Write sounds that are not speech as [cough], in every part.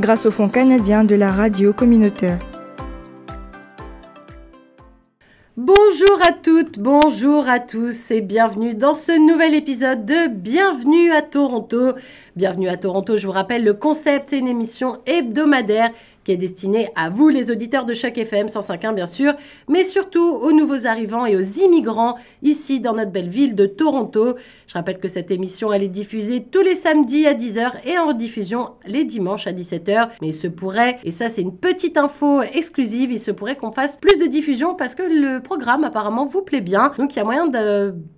grâce au Fonds canadien de la radio communautaire. Bonjour à toutes, bonjour à tous et bienvenue dans ce nouvel épisode de Bienvenue à Toronto. Bienvenue à Toronto, je vous rappelle le concept, c'est une émission hebdomadaire qui est destiné à vous, les auditeurs de chaque FM 105.1 bien sûr, mais surtout aux nouveaux arrivants et aux immigrants ici dans notre belle ville de Toronto. Je rappelle que cette émission, elle est diffusée tous les samedis à 10h et en rediffusion les dimanches à 17h. Mais il se pourrait, et ça c'est une petite info exclusive, il se pourrait qu'on fasse plus de diffusion parce que le programme apparemment vous plaît bien. Donc il y a moyen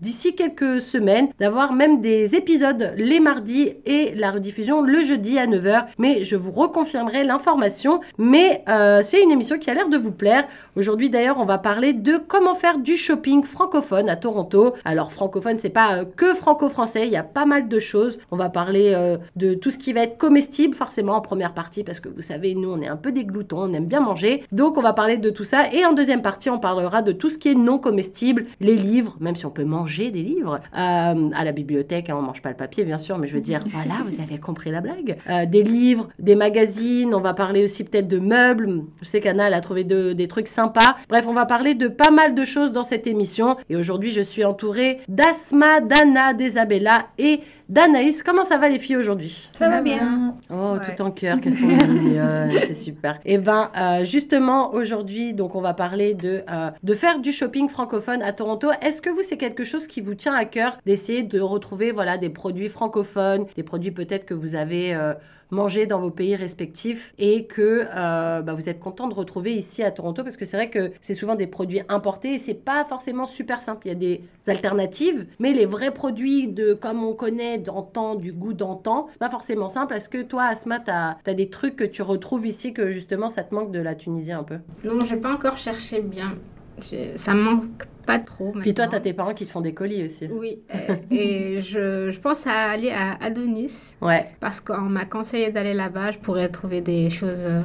d'ici quelques semaines d'avoir même des épisodes les mardis et la rediffusion le jeudi à 9h. Mais je vous reconfirmerai l'information mais euh, c'est une émission qui a l'air de vous plaire. Aujourd'hui d'ailleurs, on va parler de comment faire du shopping francophone à Toronto. Alors francophone, c'est pas euh, que franco-français, il y a pas mal de choses. On va parler euh, de tout ce qui va être comestible forcément en première partie parce que vous savez, nous on est un peu des gloutons, on aime bien manger. Donc on va parler de tout ça et en deuxième partie, on parlera de tout ce qui est non comestible, les livres, même si on peut manger des livres à la bibliothèque, hein, on mange pas le papier bien sûr, mais je veux dire [laughs] voilà, vous avez compris la blague. des livres, des magazines, on va parler aussi peut-être de meubles. Je sais qu'Anna, a trouvé des trucs sympas. Bref, on va parler de pas mal de choses dans cette émission. Et aujourd'hui, je suis entourée d'Asma, d'Anna, d'Isabella et d'Anaïs. Comment ça va les filles aujourd'hui? Ça va bien. Oh, tout en cœur, qu'elles sont mignonnes, [laughs] c'est super. Et eh ben, euh, justement, aujourd'hui, donc on va parler de, euh, de faire du shopping francophone à Toronto. Est-ce que vous, c'est quelque chose qui vous tient à cœur d'essayer de retrouver voilà, des produits francophones, des produits peut-être que vous avez... Euh, manger dans vos pays respectifs et que euh, bah, vous êtes content de retrouver ici à Toronto? Parce que c'est vrai que c'est souvent des produits importés et c'est pas forcément super simple. Il y a des alternatives, mais les vrais produits de comme on connaît d'antan, du goût d'antan, c'est pas forcément simple. Est-ce que toi, Asma, tu as, des trucs que tu retrouves ici que justement ça te manque de la Tunisie un peu? Non, j'ai pas encore cherché bien. Ça me manque pas trop. Puis toi, tu as tes parents qui te font des colis aussi. Oui, euh, et je, je, pense à aller à Adonis. Ouais. Parce qu'on m'a conseillé d'aller là-bas, je pourrais trouver des choses euh,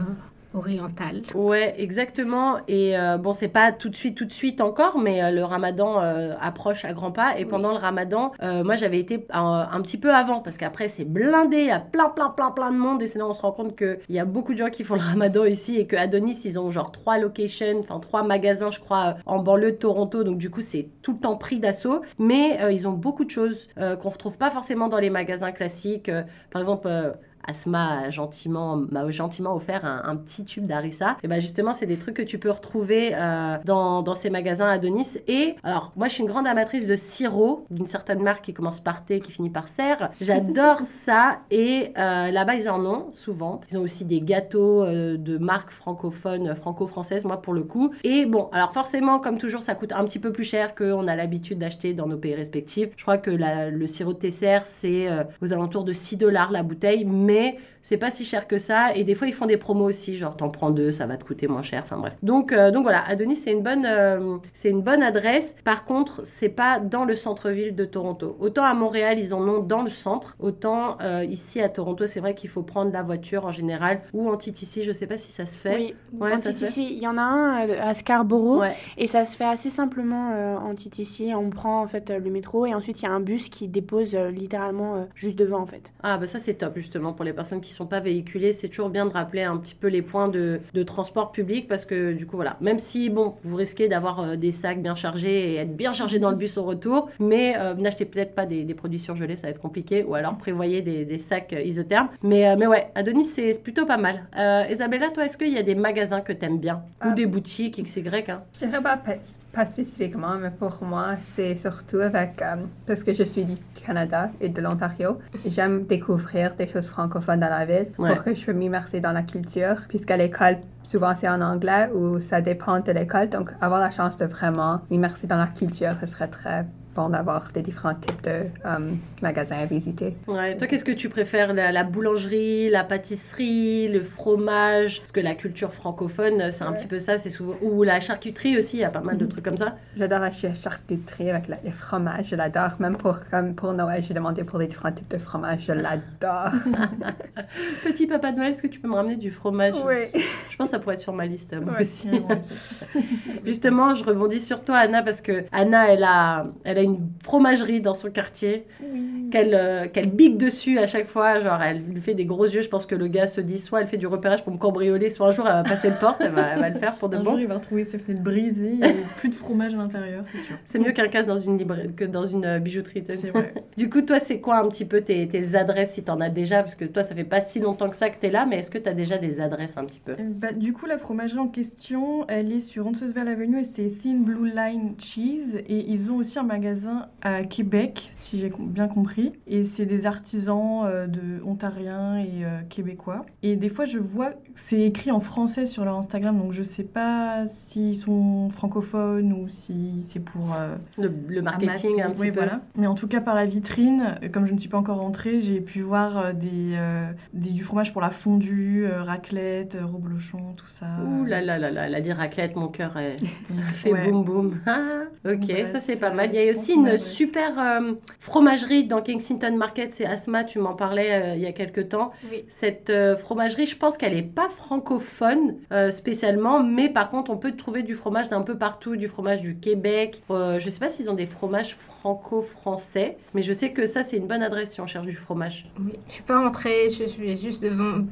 orientale. Ouais, exactement. Et euh, bon, c'est pas tout de suite, tout de suite encore, mais euh, le ramadan euh, approche à grands pas. Et pendant le ramadan, moi, j'avais été un, petit peu avant, parce qu'après, c'est blindé, il y a plein, plein, plein, plein de monde. Et c'est là on se rend compte qu'il y a beaucoup de gens qui font le [laughs] ramadan ici et que Adonis, ils ont genre trois locations, enfin trois magasins, je crois, en banlieue de Toronto. Donc, du coup, c'est tout le temps pris d'assaut. Mais ils ont beaucoup de choses qu'on retrouve pas forcément dans les magasins classiques. par exemple, Asma a gentiment, m'a gentiment offert un, petit tube d'harissa. Et ben justement, c'est des trucs que tu peux retrouver euh, dans, dans, ces magasins à Denis. Et alors, moi, je suis une grande amatrice de sirop d'une certaine marque qui commence par T, qui finit par serre. J'adore [laughs] ça. Et euh, là-bas, ils en ont souvent. Ils ont aussi des gâteaux euh, de marques francophones, franco-françaises, moi, pour le coup. Et bon, alors forcément, comme toujours, ça coûte un petit peu plus cher qu'on a l'habitude d'acheter dans nos pays respectifs. Je crois que le sirop de Tesser, c'est aux alentours de 6 dollars la bouteille. Mais mais c'est pas si cher que ça. Et des fois, ils font des promos aussi, genre t'en prends deux, ça va te coûter moins cher. Enfin bref. Donc, euh, donc voilà, Adonis, c'est une bonne, euh, c'est une bonne adresse. Par contre, c'est pas dans le centre-ville de Toronto. Autant à Montréal, ils en ont dans le centre. Autant euh, ici à Toronto, c'est vrai qu'il faut prendre la voiture en général ou en TTC. Je sais pas si ça se fait. Oui, en TTC, il y en a un à Scarborough et ça se fait assez simplement en TTC. On prend en fait le métro et ensuite il y a un bus qui dépose littéralement juste devant en fait. Ah bah ça c'est top justement pour les personnes qui sont pas véhiculées, c'est toujours bien de rappeler un petit peu les points de, de, transport public parce que du coup voilà, même si bon, vous risquez d'avoir euh, des sacs bien chargés et être bien chargé dans le bus au retour, mais euh, n'achetez peut-être pas des, des, produits surgelés, ça va être compliqué, ou alors prévoyez des, des sacs euh, isothermes. Mais, mais ouais, Adonis c'est plutôt pas mal. Isabella, toi, est-ce qu'il y a des magasins que t'aimes bien? Ou des boutiques XY hein? Je dirais pas, pas, spécifiquement, mais pour moi, c'est surtout avec parce que je suis du Canada et de l'Ontario, j'aime découvrir des choses francophones dans la ville pour que je peux m'immerser dans la culture, puisqu'à l'école, souvent c'est en anglais ou ça dépend de l'école. Donc, avoir la chance de vraiment m'immerser dans la culture, ce serait très bon d'avoir des différents types de magasins à visiter. Ouais. Toi, qu'est-ce que tu préfères la, boulangerie, la pâtisserie, le fromage? Parce que la culture francophone, c'est un petit peu ça, c'est souvent. Ou la charcuterie aussi, il y a pas mal de mhm. trucs comme ça. J'adore la charcuterie avec les fromages, je l'adore. Même pour, comme pour Noël, j'ai demandé pour les différents types de fromages, je l'adore. [laughs] Petit papa Noël, est-ce que tu peux me ramener du fromage? Oui. Je pense que ça pourrait être sur ma liste, moi aussi. [laughs] Justement, je rebondis sur toi, Anna, parce que Anna, elle a, elle a une fromagerie dans son quartier qu'elle euh, bique dessus à chaque fois. Genre, elle lui fait des gros yeux. Je pense que le gars se dit soit elle fait du repérage pour me cambrioler, soit un jour elle va passer le porte, elle va, va le faire pour de un bon. Un jour, il va retrouver ses fenêtres brisées, il n'y a plus de fromage à l'intérieur, c'est sûr. C'est mieux qu'un casse dans une librairie que dans une euh, bijouterie. C'est vrai. [laughs] du coup, toi, c'est quoi un petit peu tes, tes adresses si tu en as déjà? Parce que toi, ça fait pas si longtemps que ça que tu es là, mais est-ce que tu as déjà des adresses un petit peu? Bah, Du coup, la fromagerie en question, elle est sur Roncesvalles Avenue et c'est Thin Blue Line Cheese. Et ils ont aussi un magasin à Québec, si j'ai bien compris. Et c'est des artisans euh, de ontariens et euh, québécois. Et des fois, je vois c'est écrit en français sur leur Instagram, donc je sais pas s'ils sont francophones ou si c'est pour euh, le, marketing un, petit peu. Voilà. Mais en tout cas, par la vitrine, comme je ne suis pas encore rentrée, j'ai pu voir des, des, du fromage pour la fondue, raclette, reblochon, tout ça. Ouh là là là là, elle a dit raclette, mon cœur [laughs] fait boum boum. Ah, ok, ça c'est pas mal. Il y a aussi une super fromagerie dans Kensington Market, c'est Asma, tu m'en parlais euh, il y a quelques temps. Cette euh, fromagerie, je pense qu'elle n'est pas francophone euh, spécialement, mais par contre, on peut trouver du fromage d'un peu partout, du fromage du Québec. je ne sais pas s'ils ont des fromages franco-français, mais je sais que ça, c'est une bonne adresse si on cherche du fromage. Oui, je suis pas rentrée, je suis juste devant,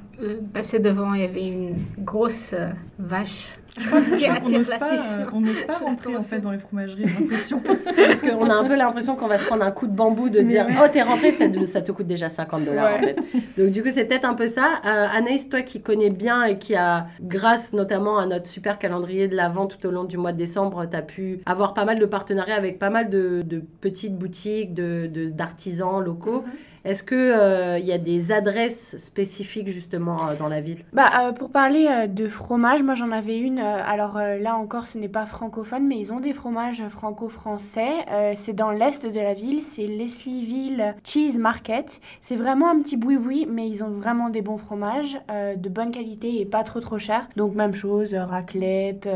passée devant, il y avait une grosse vache je crois qu'on n'ose pas, euh, pas rentrer en fait dans les fromageries, j'ai l'impression. [laughs] Parce qu'on a un peu l'impression qu'on va se prendre un coup de bambou de dire Oh, t'es rentré, ça, ça, te coûte déjà 50 dollars en fait. Donc, du coup, c'est peut-être un peu ça. Euh, Anaïs, toi qui connais bien et qui a, grâce notamment à notre super calendrier de l'Avent tout au long du mois de décembre, tu as pu avoir pas mal de partenariats avec pas mal de, de petites boutiques, d'artisans de, locaux. Mm-hmm. Est-ce qu'il euh, y a des adresses spécifiques justement euh, dans la ville? Bah, euh, Pour parler de fromage, moi j'en avais une. alors là encore, ce n'est pas francophone, mais ils ont des fromages franco-français. c'est dans l'est de la ville, c'est Leslieville Cheese Market. C'est vraiment un petit boui-boui, mais ils ont vraiment des bons fromages, de bonne qualité et pas trop trop cher. Donc même chose, raclette,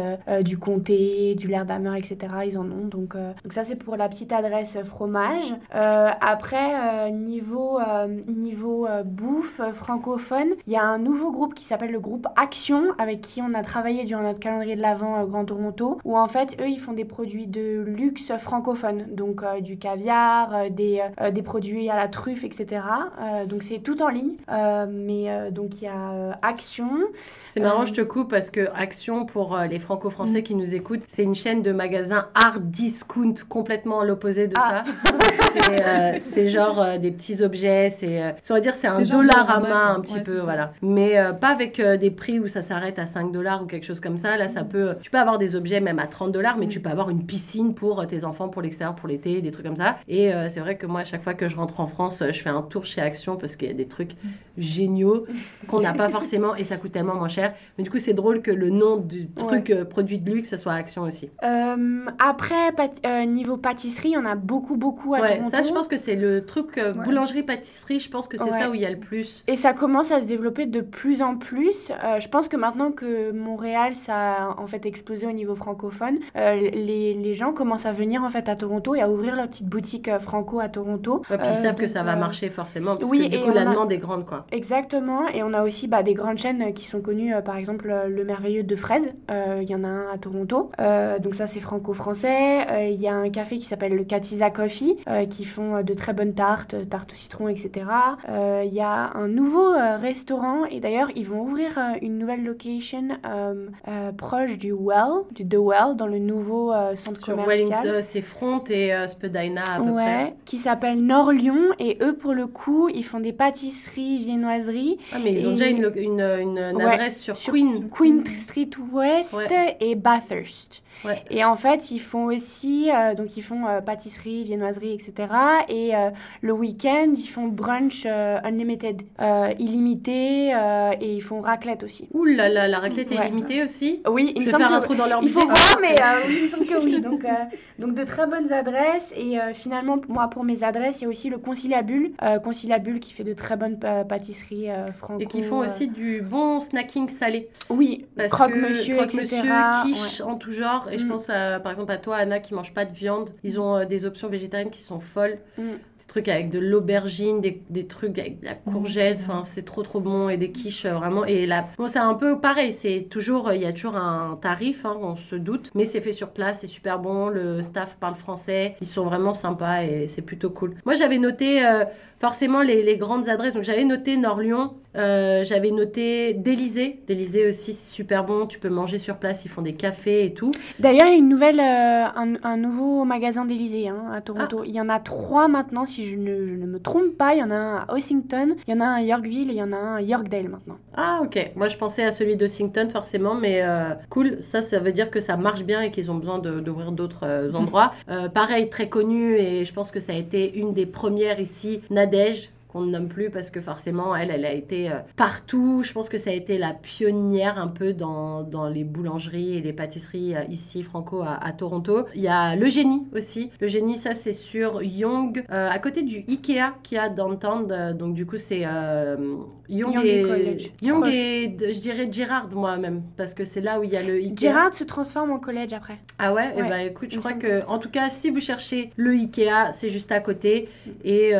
du comté, du damer, etc. Ils en ont. Donc, donc ça c'est pour la petite adresse fromage. après, niveau niveau, euh, euh, bouffe euh, francophone, il y a un nouveau groupe qui s'appelle le groupe Action, avec qui on a travaillé durant notre calendrier de l'Avent Grand Toronto, où en fait, eux, ils font des produits de luxe francophone, donc du caviar, des, des produits à la truffe, etc. donc c'est tout en ligne, mais donc il y a Action. C'est marrant, je te coupe, parce que Action, pour les franco-français mm. qui nous écoutent, c'est une chaîne de magasins hard discount, complètement à l'opposé de ah. ça. [laughs] c'est genre des petits objets. C'est, euh, on va dire, c'est un dollar à main un petit peu, voilà. Mais euh, pas avec euh, des prix où ça s'arrête à 5 dollars ou quelque chose comme ça. Là, ça mm. peut, tu peux avoir des objets même à 30 dollars, mais mm. tu peux avoir une piscine pour tes enfants, pour l'extérieur, pour l'été, des trucs comme ça. Et c'est vrai que moi, à chaque fois que je rentre en France, je fais un tour chez Action parce qu'il y a des trucs mm. géniaux [laughs] qu'on n'a pas forcément et ça coûte tellement moins cher. Mais du coup, c'est drôle que le nom du truc produit de luxe, ça soit Action aussi. après, niveau pâtisserie, on a beaucoup, beaucoup à Ouais, ça, je pense que c'est le truc boulangerie pâtisserie, je pense que c'est ça où il y a le plus. Et ça commence à se développer de plus en plus. Euh, je pense que maintenant que Montréal, ça a en fait explosé au niveau francophone, euh, les, les, gens commencent à venir en fait à Toronto et à ouvrir leur petite boutique euh, franco à Toronto. puis ils savent que ça va marcher forcément, parce oui, que du coup la demande est grande. quoi. Exactement, et on a aussi bah, des grandes chaînes qui sont connues, par exemple le merveilleux de Fred, il y en a un à Toronto, donc ça c'est franco-français. Il y a un café qui s'appelle le Katiza Coffee, qui font de très bonnes tartes, tartes aussi citron, etc. Il euh, y a un nouveau euh, restaurant et d'ailleurs ils vont ouvrir euh, une nouvelle location proche du Well, du The Well, dans le nouveau centre Sur commercial. Wellington, c'est Front et Spadina à peu ouais, Qui s'appelle Nord Lyon et eux pour le coup ils font des pâtisseries, viennoiseries. Ah mais ils ont déjà une, une, une, adresse sur, Queen. Queen Street West et Bathurst. Et en fait, ils font aussi, donc ils font pâtisserie, viennoiserie, etc. Et le week-end, ils font brunch unlimited, illimité, et ils font raclette aussi. Ouh là là, la raclette est illimitée aussi? Oui, il Je vais faire un trou dans leur Il faut voir, mais oui, il me semble que oui. Donc, donc de très bonnes adresses. Et finalement, moi, pour mes adresses, il y a aussi le Conciliabule. Conciliabule qui fait de très bonnes pâtisseries franco. Et qui font aussi du bon snacking salé. Oui, croque-monsieur, croque-monsieur, quiche en tout genre. Et je mm. pense par exemple à toi, Anna, qui mange pas de viande. Ils ont euh, des options végétariennes qui sont folles. Mm. Des trucs avec de l'aubergine, des, des, trucs avec de la courgette. Enfin, c'est trop trop bon et des quiches euh, vraiment. Et là, bon, c'est un peu pareil. C'est toujours, il y a toujours un tarif, hein, on se doute, mais c'est fait sur place, c'est super bon. Le staff parle français, ils sont vraiment sympas et c'est plutôt cool. Moi, j'avais noté euh, forcément les, les, grandes adresses. Donc, j'avais noté Nord-Lyon, euh, j'avais noté d'Elysée. D'Elysée aussi, c'est super bon. Tu peux manger sur place. Ils font des cafés et tout. D'ailleurs, il y a une nouvelle, euh, un, nouveau magasin d'Elysée hein, à Toronto. Ah. Il y en a trois maintenant, si je ne, je ne, me trompe pas. Il y en a un à Ossington, il y en a un à Yorkville et il y en a un à Yorkdale maintenant. Ah, ok. Moi, je pensais à celui d'Ossington forcément, mais euh, cool. Ça, ça veut dire que ça marche bien et qu'ils ont besoin d'ouvrir d'autres endroits. pareil, très connu et je pense que ça a été une des premières ici, estratégia qu'on ne nomme plus parce que forcément, elle, elle a été euh, partout. Je pense que ça a été la pionnière un peu dans, dans les boulangeries et les pâtisseries euh, ici, franco, à, Toronto. Il y a Le Génie aussi. Le Génie, ça, c'est sur Young, euh, à côté du Ikea qui a downtown. donc, du coup, c'est Young, et, Young et, je dirais Girard, moi-même, parce que c'est là où il y a le Ikea. Girard se transforme en collège après. Ah ouais, Et eh ben, écoute, je crois que, en tout cas, si vous cherchez le Ikea, c'est juste à côté. Et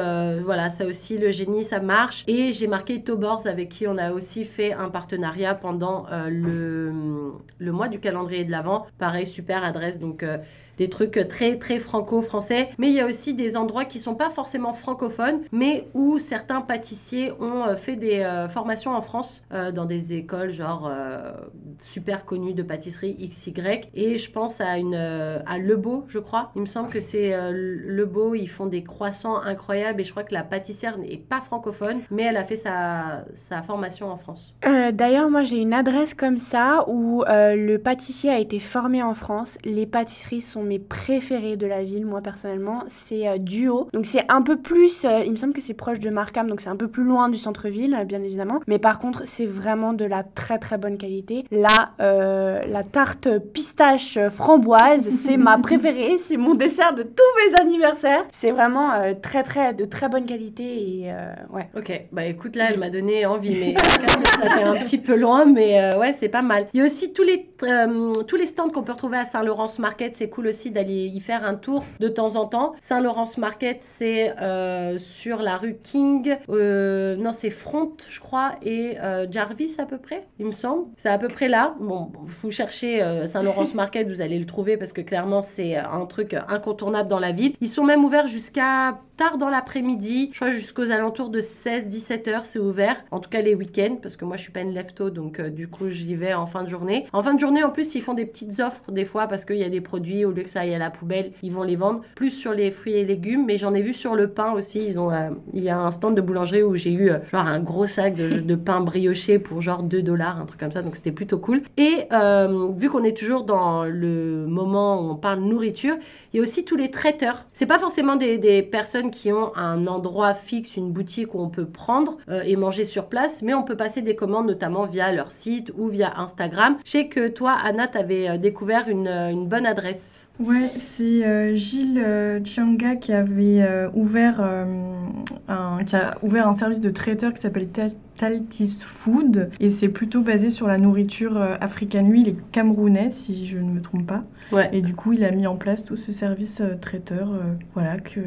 voilà, ça aussi, le génie, ça marche. Et j'ai marqué Tobors avec qui on a aussi fait un partenariat pendant euh, le, le mois du calendrier de l'Avent. Pareil, super adresse. Donc, euh, des trucs très très franco-français. Mais il y a aussi des endroits qui sont pas forcément francophones, mais où certains pâtissiers ont euh, fait des euh, formations en France euh, dans des écoles genre super connues de pâtisserie XY. Et je pense à une à Lebeau, je crois. Il me semble que c'est Lebeau. Ils font des croissants incroyables et je crois que la pâtissière n'est pas francophone, mais elle a fait sa, sa formation en France. D'ailleurs, moi j'ai une adresse comme ça où le pâtissier a été formé en France. Les pâtisseries sont mes préférés de la ville, moi personnellement, c'est euh, Duo. Donc c'est un peu plus, euh, il me semble que c'est proche de Markham, donc c'est un peu plus loin du centre-ville, euh, bien évidemment. Mais par contre, c'est vraiment de la très très bonne qualité. Là, la tarte pistache framboise, [laughs] c'est ma préférée, c'est mon dessert de tous mes anniversaires. C'est vraiment très très de très bonne qualité et ouais. Ok, bah écoute là, elle m'a donné envie, mais ça fait un petit peu loin, mais ouais, c'est pas mal. Il y a aussi tous les tous les stands qu'on peut retrouver à Saint-Laurence Market, c'est cool aussi d'aller y faire un tour de temps en temps. Saint-Laurence Market, c'est euh, sur la rue King. Euh, non, c'est Front, je crois, et euh, Jarvis à peu près, il me semble. C'est à peu près là. Bon, vous cherchez Saint-Laurence Market, vous allez le trouver parce que clairement, c'est un truc incontournable dans la ville. Ils sont même ouverts jusqu'à tard dans l'après-midi, je crois jusqu'aux alentours de 16-17 heures, c'est ouvert. En tout cas les week-ends, parce que moi je suis pas une lefto, donc du coup j'y vais en fin de journée. En fin de journée, en plus, ils font des petites offres des fois parce qu'il y a des produits au lieu que ça aille à la poubelle, ils vont les vendre plus sur les fruits et légumes, mais j'en ai vu sur le pain aussi. Ils ont, euh, il y a un stand de boulangerie où j'ai eu euh, genre un gros sac de, pain brioché pour genre 2 dollars, un truc comme ça, donc c'était plutôt cool. Et euh, vu qu'on est toujours dans le moment où on parle nourriture, il y a aussi tous les traiteurs. C'est pas forcément des, personnes qui ont un endroit fixe, une boutique où on peut prendre et manger sur place, mais on peut passer des commandes notamment via leur site ou via Instagram. Je sais que toi, Anna, tu avais découvert une bonne adresse. Ouais, c'est euh, Gilles euh, qui avait euh, ouvert un, qui a ouvert un service de traiteur qui s'appelle Taltis Food et c'est plutôt basé sur la nourriture africaine. Lui, il est camerounais si je ne me trompe pas. Ouais. Et du coup, il a mis en place tout ce service traiteur. voilà que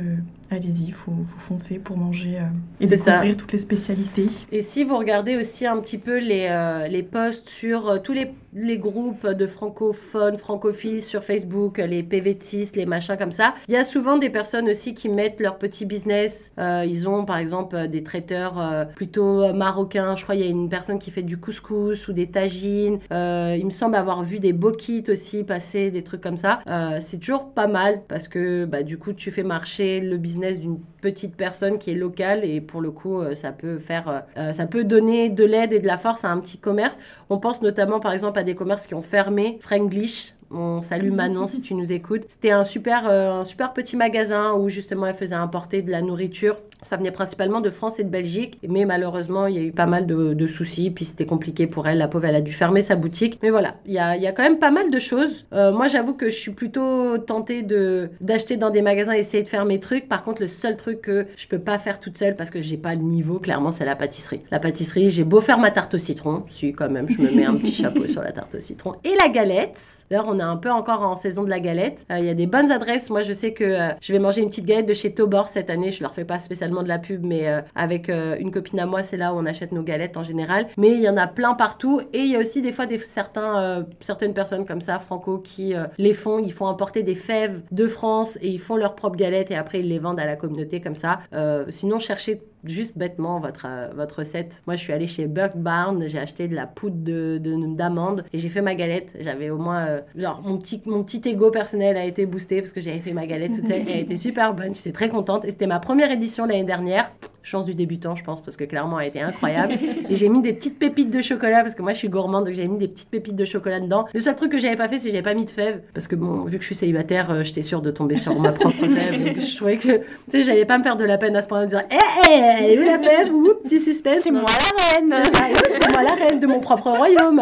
allez-y, il faut, foncer pour manger et découvrir toutes les spécialités. Et si vous regardez aussi un petit peu les, les posts sur tous les les groupes de francophones, francophiles sur Facebook, les PVTistes, les machins comme ça. Il y a souvent des personnes aussi qui mettent leur petit business. Euh, ils ont par exemple des traiteurs euh, plutôt marocains. Je crois qu'il y a une personne qui fait du couscous ou des tagines. Euh, il me semble avoir vu des bokits aussi passer, des comme ça. c'est toujours pas mal parce que bah, du coup tu fais marcher le business d'une petite personne qui est locale et pour le coup ça peut faire, ça peut donner de l'aide et de la force à un petit commerce. On pense notamment par exemple des commerces qui ont fermé, Franglish, On salue Manon si tu nous écoutes. C'était un super, euh, un super petit magasin où justement elle faisait importer de la nourriture. Ça venait principalement de France et de Belgique, mais malheureusement il y a eu pas mal de, de soucis, puis c'était compliqué pour elle. La pauvre, elle a dû fermer sa boutique. Mais voilà, il y a, y a quand même pas mal de choses. Euh, moi, j'avoue que je suis plutôt tentée de d'acheter dans des magasins, essayer de faire mes trucs. Par contre, le seul truc que je peux pas faire toute seule parce que j'ai pas le niveau, clairement, c'est la pâtisserie. La pâtisserie, j'ai beau faire ma tarte au citron, si quand même, je me mets un petit chapeau sur la tarte au citron et la galette. D'ailleurs, on un peu encore en saison de la galette. Euh, Il y a des bonnes adresses. Moi, je sais que euh, je vais manger une petite galette de chez Tobor cette année. Je leur fais pas spécialement de la pub, mais euh, avec une copine à moi, c'est là où on achète nos galettes en général. Mais il y en a plein partout et il y a aussi des fois des certains certaines personnes comme ça, franco, qui les font. Ils font importer des fèves de France et ils font leurs propres galettes et après ils les vendent à la communauté comme ça. Sinon, cherchez juste bêtement votre, euh, votre recette. Moi, je suis allée chez Buck Barn, j'ai acheté de la poudre de, de- d'amande et j'ai fait ma galette. J'avais au moins, euh, genre, mon petit, mon petit ego personnel a été boosté parce que j'avais fait ma galette toute seule. Elle était super bonne, j'étais très contente et c'était ma première édition l'année dernière. Chance du débutant, je pense, parce que clairement, elle était incroyable. et j'ai mis des petites pépites de chocolat parce que moi, je suis gourmande, donc j'avais mis des petites pépites de chocolat dedans. Le seul truc que j'avais pas fait, c'est que j'avais pas mis de fèves parce que bon, vu que je suis célibataire, euh, j'étais sûre de tomber sur ma propre fève. Donc, je trouvais que, tu sais, j'allais pas me faire de la peine à ce point de dire, hé, hé, elle est où la fève? Ouh, petit suspense. C'est moi la reine C'est ça, oui, c'est moi la reine de mon propre royaume.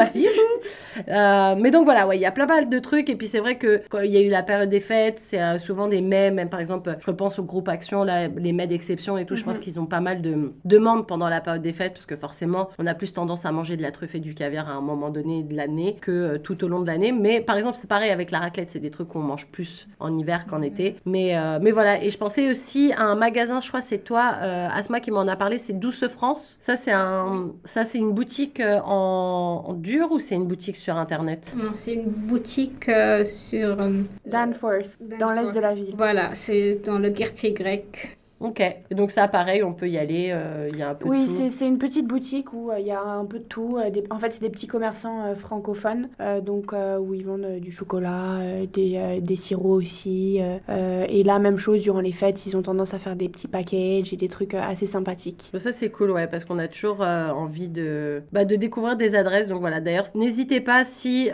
Euh, mais donc voilà, ouais, il y a plein mal de trucs. Et puis c'est vrai que quand il y a eu la période des fêtes, c'est euh, souvent des mets, même par exemple, je repense au groupe Action, là, les mets d'exception et tout. Je pense qu'ils ont pas mal de demandes pendant la période des fêtes parce que forcément, on a plus tendance à manger de la truffe et du caviar à un moment donné de l'année que euh, tout au long de l'année. Mais par exemple, c'est pareil avec la raclette, c'est des trucs qu'on mange plus en hiver qu'en été. Mais, euh, mais voilà, et je pensais aussi à un magasin, je crois c'est toi, euh, Asma, qui m'en a parlé, c'est Douce France. Ça, c'est un, ça, c'est une boutique en, en dur ou c'est une boutique sur Internet? Non, c'est une boutique euh, sur. euh, Danforth, dans l'est de la ville. Voilà, c'est dans le quartier grec. Ok. Et donc ça, pareil, on peut y aller. euh, y a un peu Oui, c'est une petite boutique où euh, il y a un peu de tout. euh, des- En fait, c'est des petits commerçants euh, francophones, donc où ils vendent du chocolat, des, des sirops aussi. et là, même chose, durant les fêtes, ils ont tendance à faire des petits packages et des trucs assez sympathiques. Ça c'est cool ouais parce qu'on a toujours envie de bah, de découvrir des adresses donc voilà d'ailleurs n'hésitez pas si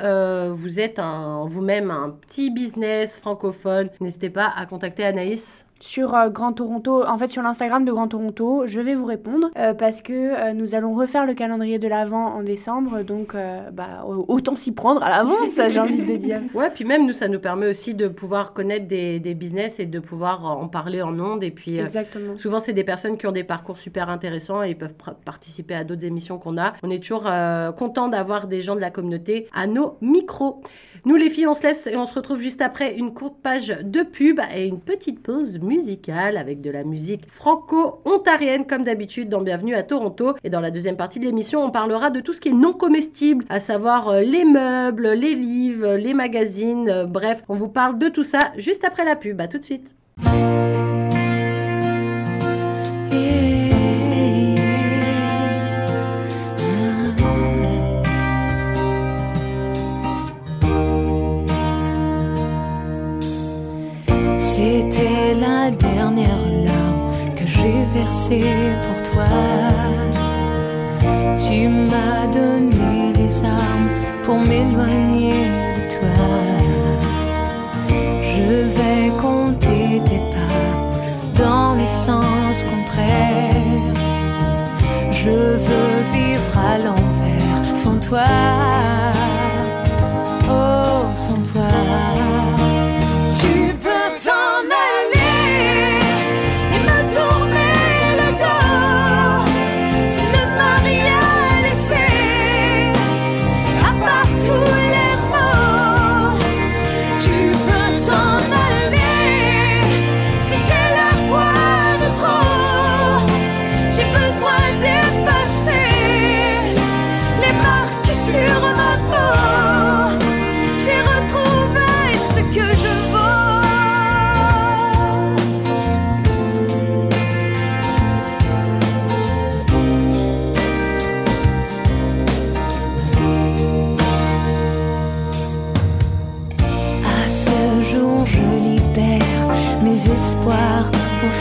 vous êtes vous-même un petit business francophone n'hésitez pas à contacter Anaïs Sur euh, Grand Toronto, en fait sur l'Instagram de Grand Toronto, je vais vous répondre euh, parce que euh, nous allons refaire le calendrier de l'Avent en décembre, donc bah, au- autant s'y prendre à l'avance, [laughs] j'ai envie de dire. ouais puis même nous ça nous permet aussi de pouvoir connaître des, des business et de pouvoir en parler en ondes et puis Exactement. Souvent, c'est des personnes qui ont des parcours super intéressants et ils peuvent participer à d'autres émissions qu'on a. On est toujours content d'avoir des gens de la communauté à nos micros. Nous, les filles, on se laisse et on se retrouve juste après une courte page de pub et une petite pause musicale avec de la musique franco-ontarienne, comme d'habitude, dans Bienvenue à Toronto. Et dans la deuxième partie de l'émission, on parlera de tout ce qui est non comestible, à savoir euh, les meubles, les livres, les magazines. euh, bref, on vous parle de tout ça juste après la pub. À tout de suite. Versée pour toi. Tu m'as donné les armes pour m'éloigner de toi. Je vais compter tes pas dans le sens contraire. Je veux vivre à l'envers sans toi.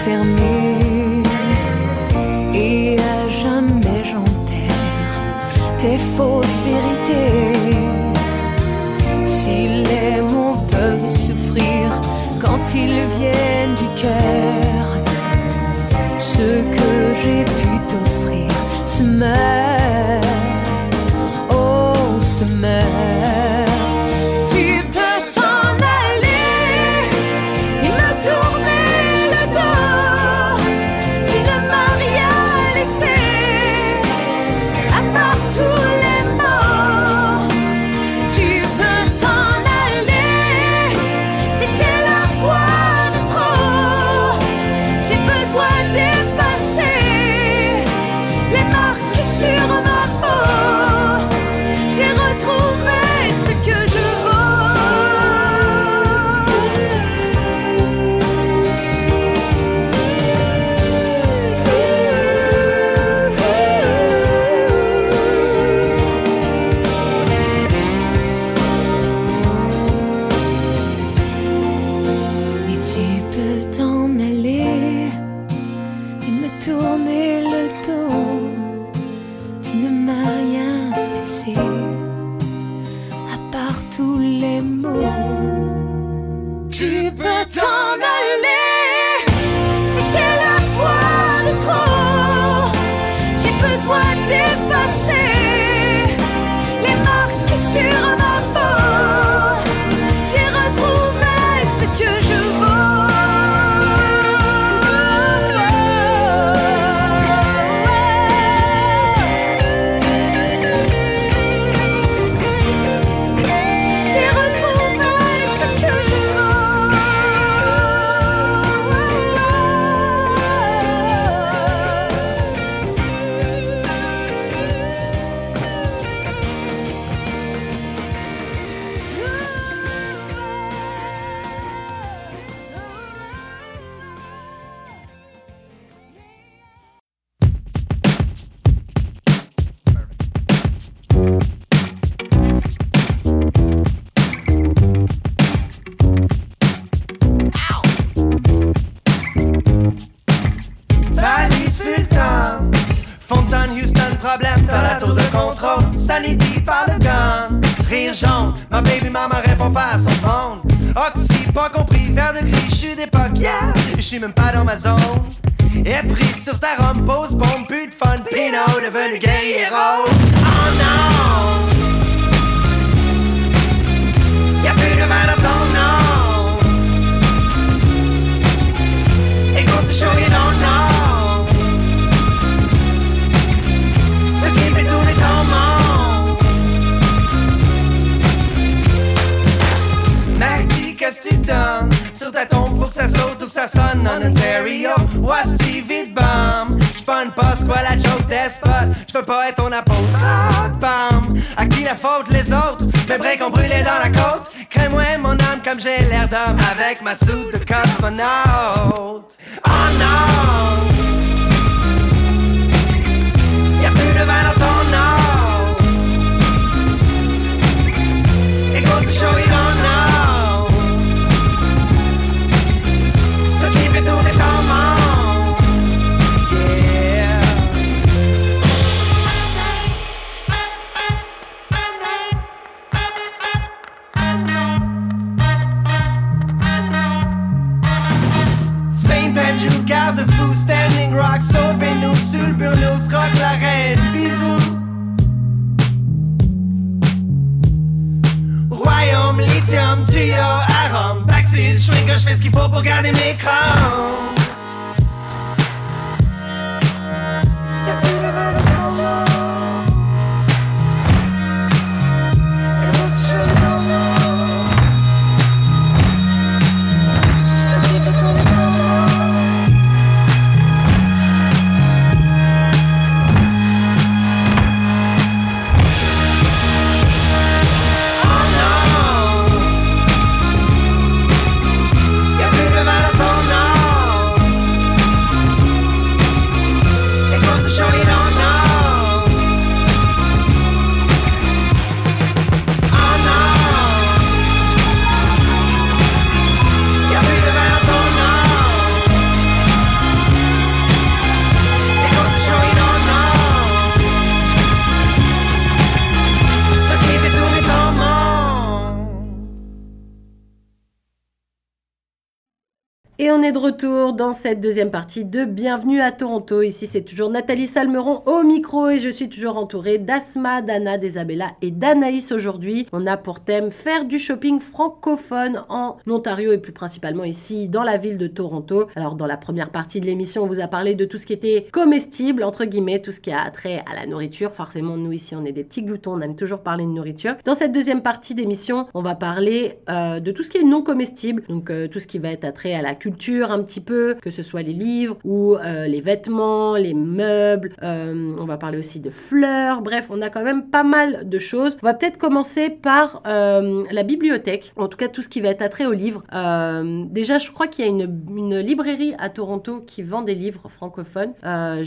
Pour À qui la faute, les autres? Mes breaks ont brûlé dans la côte. Crée-moi mon âme comme j'ai l'air d'homme avec ma soupe de cosmonaute. Oh non! sur le burnos, rock la reine, bisous. Royaume, lithium, tuyau, arôme, vaccine, je fais ce qu'il faut pour garder mes crans. Et on est de retour dans cette deuxième partie de Bienvenue à Toronto. Ici, c'est toujours Nathalie Salmeron au micro et je suis toujours entourée d'Asma, d'Anna, d'Isabella et d'Anaïs aujourd'hui. On a pour thème faire du shopping francophone en Ontario et plus principalement ici dans la ville de Toronto. Alors, dans la première partie de l'émission, on vous a parlé de tout ce qui était comestible, entre guillemets, tout ce qui a trait à la nourriture. Forcément, nous ici, on est des petits gloutons, on aime toujours parler de nourriture. Dans cette deuxième partie d'émission, on va parler euh, de tout ce qui est non comestible, donc euh, tout ce qui va être attrait à la culture un petit peu, que ce soit les livres ou euh, les vêtements, les meubles. euh, on va parler aussi de fleurs. Bref, on a quand même pas mal de choses. On va peut-être commencer par euh, la bibliothèque, en tout cas tout ce qui va être attrait aux livres. Déjà, je crois qu'il y a une, librairie à Toronto qui vend des livres francophones. Ça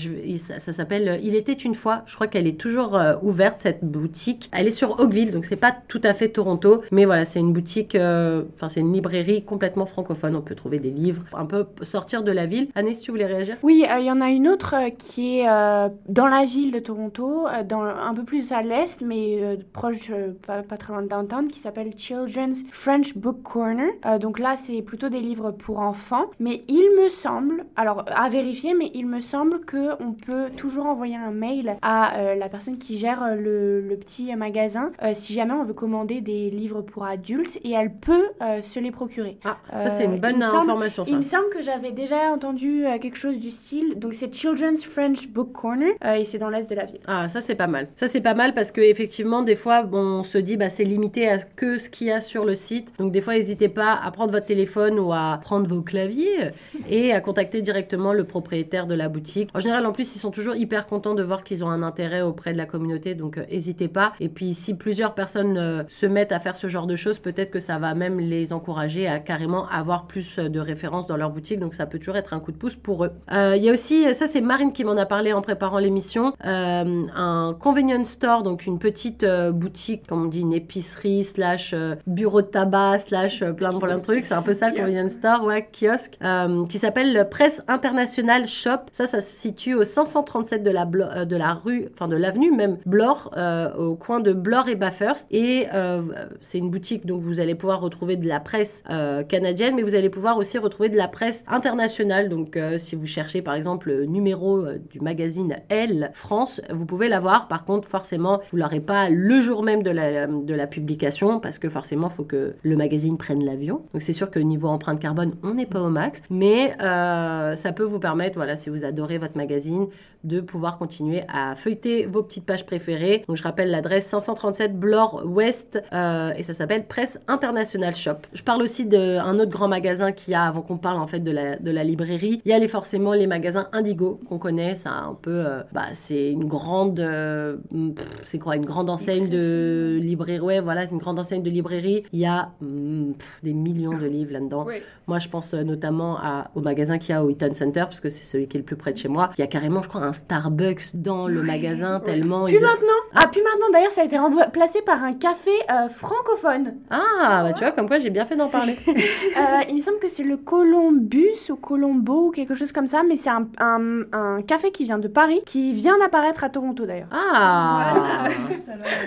ça s'appelle Il était une fois. Je crois qu'elle est toujours ouverte cette boutique. Elle est sur Oakville, donc c'est pas tout à fait Toronto, mais voilà, c'est une boutique, enfin c'est une librairie complètement francophone. On peut trouver des livres, un peu sortir de la ville. Anne, si tu voulais réagir? Oui, euh, il y en a une autre euh, qui est euh, dans la ville de Toronto, dans, un peu plus à l'est, mais proche, pas, pas très loin de downtown, qui s'appelle Children's French Book Corner. Donc là, c'est plutôt des livres pour enfants. Mais il me semble, alors à vérifier, mais il me semble qu'on peut toujours envoyer un mail à la personne qui gère le, le petit magasin si jamais on veut commander des livres pour adultes et elle peut euh, se les procurer. Ah, ça c'est une bonne information. Ça. Il me semble que j'avais déjà entendu euh, quelque chose du style. Donc c'est Children's French Book Corner euh, et c'est dans l'est de la ville. Ah, ça c'est pas mal. Ça c'est pas mal parce que effectivement des fois bon, on se dit bah c'est limité à que ce qu'il y a sur le site. Donc des fois n'hésitez pas à prendre votre téléphone ou à prendre vos claviers et à contacter directement le propriétaire de la boutique. En général en plus ils sont toujours hyper contents de voir qu'ils ont un intérêt auprès de la communauté donc euh, n'hésitez pas. Et puis si plusieurs personnes euh, se mettent à faire ce genre de choses, peut-être que ça va même les encourager à carrément avoir plus de références dans leur boutique. Donc ça peut toujours être un coup de pouce pour eux. Euh, Il y a aussi, ça c'est Marine qui m'en a parlé en préparant l'émission, euh, un convenience store, donc une petite euh, boutique, comme on dit, une épicerie slash bureau de tabac slash plein, plein de trucs. C'est un peu ça le convenience store, ouais, kiosque, qui s'appelle le Presse International Shop. Ça, ça se situe au 537 de la, Blo- de la rue, enfin de l'avenue même Blore, euh, au coin de Blore et Bathurst. Et euh, c'est une boutique donc vous allez pouvoir retrouver de la presse euh, canadienne, mais vous allez pouvoir aussi retrouver de la presse internationale. Donc euh, si vous cherchez par exemple le numéro euh, du magazine Elle France, vous pouvez l'avoir. Par contre, forcément, vous l'aurez pas le jour même de la, de la publication parce que forcément, il faut que le magazine prenne l'avion. Donc c'est sûr que niveau empreinte carbone, on n'est pas au max, mais euh, ça peut vous permettre, voilà, si vous adorez votre magazine, de pouvoir continuer à feuilleter vos petites pages préférées. Donc je rappelle l'adresse 537 Blore West et ça s'appelle Presse International Shop. Je parle aussi d'un autre grand magasin qu'il y a avant qu'on parle en fait de la, de la librairie. Il y a les, forcément les magasins Indigo qu'on connaît. Ça un peu, euh, bah, c'est une grande, euh, pff, c'est quoi, une grande enseigne de librairie. Ouais, voilà, c'est une grande enseigne de librairie. Il y a pff, des millions de livres là-dedans. Oui. Moi, je pense euh, notamment à, au magasin qu'il y a au Eaton Center, parce que c'est celui qui est le plus près de chez moi. Il y a carrément, je crois, un Starbucks dans le magasin, tellement Puis ils... maintenant, ah puis maintenant d'ailleurs ça a été remplacé par un café euh, francophone. Ah, bah tu vois, comme quoi j'ai bien fait d'en parler. [laughs] Il me semble que c'est le Columbus ou Colombo ou quelque chose comme ça, mais c'est un, un- un café qui vient de Paris, qui vient d'apparaître à Toronto d'ailleurs. Ah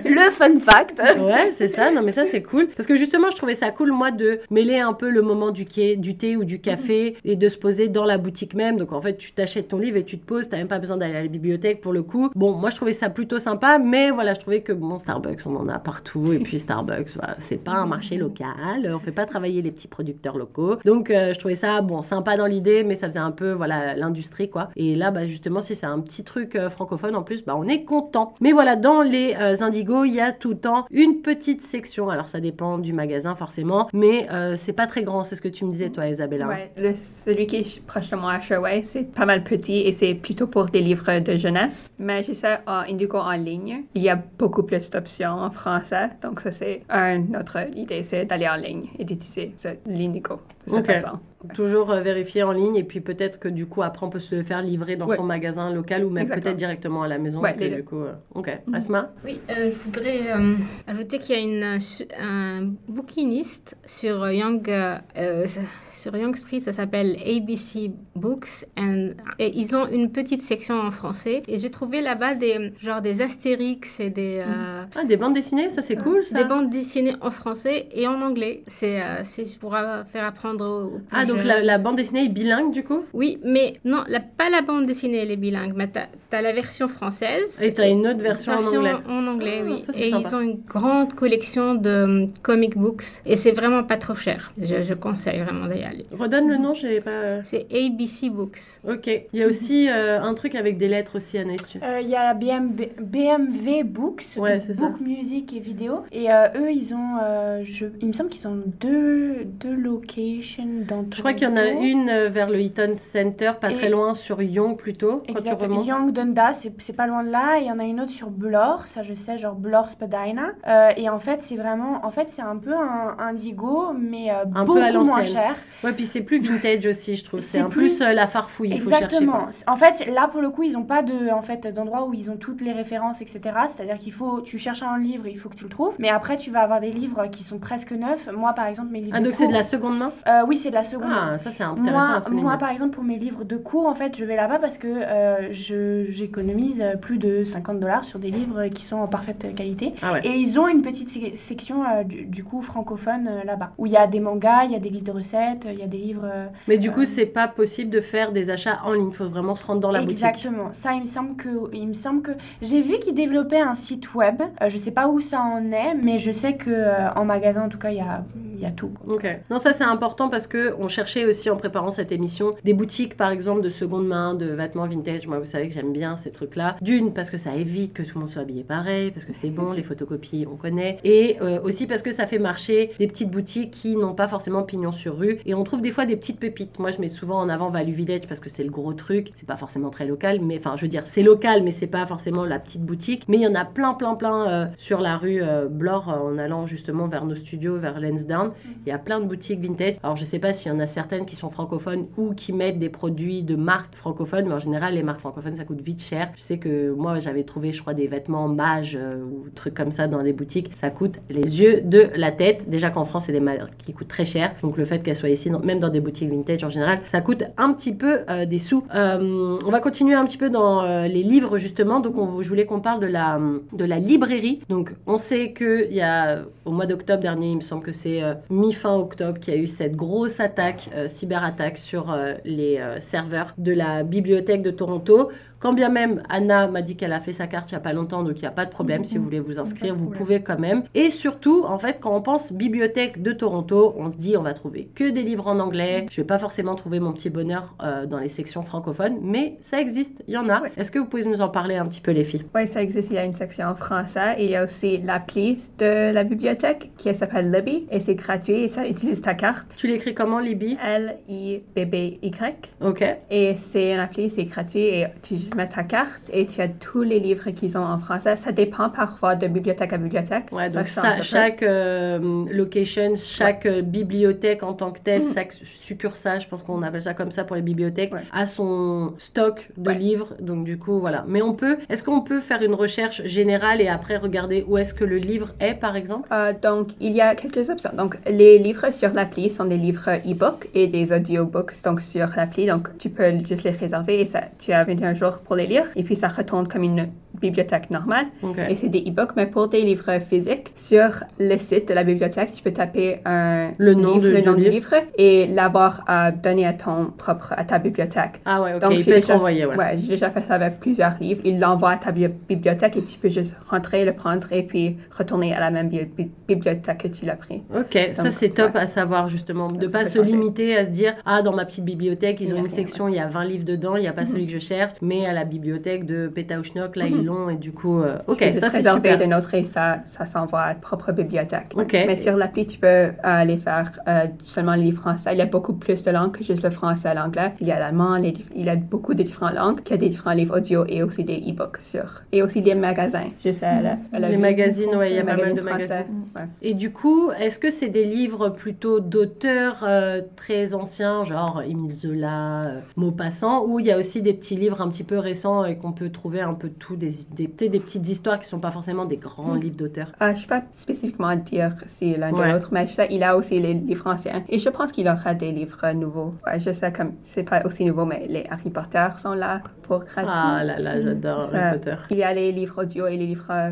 Le fun fact. Ouais, c'est ça. Non, mais ça, c'est cool. Parce que justement, je trouvais ça cool, moi, de mêler un peu le moment du, quai, du thé ou du café et de se poser dans la boutique même. Donc, en fait, tu t'achètes ton livre et tu te poses. T'as même pas besoin d'aller à la bibliothèque pour le coup. Bon, moi, je trouvais ça plutôt sympa. Mais voilà, je trouvais que, bon, Starbucks, on en a partout. Et puis, Starbucks, voilà, c'est pas un marché local. On fait pas travailler les petits producteurs locaux. Donc, euh, je trouvais ça, bon, sympa dans l'idée, mais ça faisait un peu, voilà, l'industrie, quoi. Et là, bah, justement, si c'est un petit truc euh, francophone en plus, bah, on est content. Mais voilà, dans les euh, Indigos, il y a tout le temps une petite section. Alors, ça dépend du magasin, forcément, mais euh, c'est pas très grand. C'est ce que tu me disais, toi, Isabella. Ouais, le- celui qui est proche de moi à Sherway, c'est pas mal petit et c'est plutôt pour des livres de jeunesse. Mais j'ai ça en Indigo en ligne. Il y a beaucoup plus d'options en français. Donc, ça, c'est un autre idée, c'est d'aller en ligne et d'utiliser l'Indigo cette Ok. Toujours euh, vérifier en ligne et puis peut-être que du coup après on peut se le faire livrer dans Ouais. son magasin local ou même peut-être directement à la maison. Ouais, que les du deux. coup, euh, Ok, Asma? Oui, euh, je voudrais euh, ajouter qu'il y a une, un bouquiniste sur Young, euh, euh, sur Young Street, ça s'appelle ABC Books, and, et ils ont une petite section en français. Et j'ai trouvé là-bas des, genre des astérix et des, euh, Ah, des bandes dessinées, ça c'est cool ça. des bandes dessinées en français et en anglais. C'est euh, c'est pour euh, faire apprendre rendre aux plus Ah, donc la, la bande dessinée est bilingue du coup? Oui, mais non, la, pas la bande dessinée, elle est bilingue, mais t'as as la version française. Et t'as une autre version, en anglais. En anglais, Ah, oui. ça, et sympa. ils ont une grande collection de hum, comic books. Et c'est vraiment pas trop cher. Je, je conseille vraiment d'y aller. Redonne le nom, j'ai pas. C'est ABC Books. Ok. Il y a aussi euh, un truc avec des lettres aussi, Anaïs. Euh, Il y a BMB BMW Books, Ouais, donc c'est ça. Book Music et vidéo. Et euh, eux, ils ont, euh, je, il me semble qu'ils ont deux, deux locations dans Je crois qu'il y en a Toronto. une euh, vers le Eaton Center, pas Et- très loin, sur Young plutôt, quand Exact. tu remontes. Young Dundas, c'est c'est pas loin de là. Et il y en a une autre sur Blore, ça je sais, genre Blore Spadina. Euh, et en fait, c'est vraiment, en fait, c'est un peu un Indigo, mais euh, Un peu beaucoup à moins cher. Ouais, puis c'est plus vintage aussi, je trouve. C'est un plus, plus- euh, la farfouille, il faut chercher. Exactement. En fait, là pour le coup, ils n'ont pas de, en fait, d'endroit où ils ont toutes les références, etc. C'est-à-dire qu'il faut, tu cherches un livre, il faut que tu le trouves. Mais après, tu vas avoir des livres qui sont presque neufs. Moi, par exemple, mes livres. Ah, donc c'est de la seconde main? Euh, Oui, c'est de la seconde. Ah, ça c'est intéressant Moi, à souligner. moi, par exemple, pour mes livres de cours, en fait, je vais là-bas parce que euh, je- j'économise plus de 50 dollars sur des livres qui sont en parfaite qualité. Ah ouais. Et ils ont une petite sé- section, euh, du, du coup, francophone là-bas, où il y a des mangas, il y a des livres de recettes, il y a des livres... euh, Mais du coup, c'est pas possible de faire des achats en ligne. Il faut vraiment se rendre dans la boutique. Exactement. Ça, il me semble que, il me semble que j'ai vu qu'ils développaient un site web. Euh, je sais pas où ça en est, mais je sais que euh, en magasin, en tout cas, il y a, il y a tout. quoi. Ok. Non, ça c'est important parce que on cherchait aussi en préparant cette émission des boutiques, par exemple, de seconde main, de vêtements vintage. Moi, vous savez que j'aime bien ces trucs-là. D'une, parce que ça évite que tout le monde soit habillé pareil, parce que c'est bon, les photocopies, on connaît. Et euh, aussi parce que ça fait marcher des petites boutiques qui n'ont pas forcément pignon sur rue. Et on trouve des fois des petites pépites. Moi, je mets souvent en avant Value Village parce que c'est le gros truc. C'est pas forcément très local, mais enfin, je veux dire, c'est local, mais c'est pas forcément la petite boutique. Mais il y en a plein, plein, plein euh, sur la rue euh, Blore euh, en allant justement vers nos studios, vers Lansdowne. Il y a plein de boutiques vintage. Alors, je sais pas s'il y en a certaines qui sont francophones ou qui mettent des produits de marques francophones, mais en général, les marques francophones, ça coûte vite cher. Je sais que moi, j'avais trouvé, je crois, des vêtements mage euh, ou trucs comme ça dans des boutiques. Ça coûte les yeux de la tête. Déjà qu'en France, c'est des marques qui coûtent très cher. Donc, le fait qu'elles soient ici, même dans des boutiques vintage en général, ça coûte un petit peu euh, des sous. Euh, on va continuer un petit peu dans euh, les livres, justement. Donc, on, je voulais qu'on parle de la, de la librairie. Donc, on sait qu'il y a, au mois d'octobre dernier, il me semble que c'est mi-fin octobre, qu'il y a eu cette grosse attaque, cyberattaque sur les serveurs de la bibliothèque de Toronto. Quand bien même Anna m'a dit qu'elle a fait sa carte il n'y a pas longtemps, donc il n'y a pas de problème. Si vous voulez vous inscrire, vous pouvez quand même. Et surtout, en fait, quand on pense bibliothèque de Toronto, on se dit on va trouver que des livres en anglais. Je vais pas forcément trouver mon petit bonheur euh, dans les sections francophones, mais ça existe, il y en a. Est-ce que vous pouvez nous en parler un petit peu, les filles? Oui, ça existe. Il y a une section en français. Il y a aussi l'appli de la bibliothèque qui s'appelle Libby et c'est gratuit et ça utilise ta carte. Tu l'écris comment, Libby? L-I-B-B-Y. Ok. Et c'est une appli, c'est gratuit et tu juste mets ta carte et tu as tous les livres qu'ils ont en français. Ça dépend parfois de bibliothèque à bibliothèque. Ouais, donc Ça ça- chaque euh, location, chaque euh, bibliothèque en tant que telle, chaque succursale, je pense qu'on appelle ça comme ça pour les bibliothèques, Ouais. a son stock de livres. Donc du coup, voilà. Mais on peut, est-ce qu'on peut faire une recherche générale et après regarder où est-ce que le livre est, par exemple? Euh, donc, il y a quelques options. Donc, les livres sur l'appli sont des livres e-book et des audiobooks donc sur l'appli. Donc, tu peux juste les réserver et ça, tu as 21 jours pour les lire. Et puis, ça retourne comme une bibliothèque normale. Et c'est des e-books, mais pour des livres physiques, sur le site de la bibliothèque, tu peux taper un Le nom livre, de- le du nom du livre. livre et l'avoir à donner à ton propre, à ta bibliothèque. Ah ouais, ok. Donc, il peut déjà- envoyé, ouais. Ouais, j'ai déjà fait ça avec plusieurs livres. Il l'envoie à ta bi- bibliothèque et tu peux juste rentrer, le prendre et puis retourner à la même bi- bi- bibliothèque que tu l'as pris. Ok, ça c'est top ouais. à savoir justement, de Ça pas se limiter à se dire ah dans ma petite bibliothèque ils ont une section il y a 20 livres dedans, il n'y a pas celui que je cherche, mais à la bibliothèque de Pétaouchnok là ils l'ont et du coup euh, ok ça c'est super. de notre et ça, ça s'envoie à ta propre bibliothèque. Ok. Mais sur l'appli, tu peux euh, aller faire euh, seulement les livres français. Il y a beaucoup plus de langues que juste le français et l'anglais. Il y a l'allemand, les il y a beaucoup de différentes langues, il y a des différents livres audio et aussi des e-books sur. Et aussi des magasins. Je sais, a Les magazines, ouais, il y a pas mal de français. magazines. Ouais. Et du coup, est-ce que c'est des livres plutôt d'auteurs euh, très anciens, genre Émile Zola, euh, Maupassant, ou il y a aussi des petits livres un petit peu récents et qu'on peut trouver un peu tout, des des, des, petites histoires qui sont pas forcément des grands Mm. livres d'auteur Euh, je ne peux pas spécifiquement dire si l'un Ouais. de l'autre, mais je sais il a aussi les livres anciens. Et je pense qu'il aura des livres nouveaux. Ouais, je sais comme c'est pas aussi nouveau, mais les Harry Potter sont là pour gratuit. Ah là là, j'adore Harry Potter. Il y a les livres audio et les livres euh,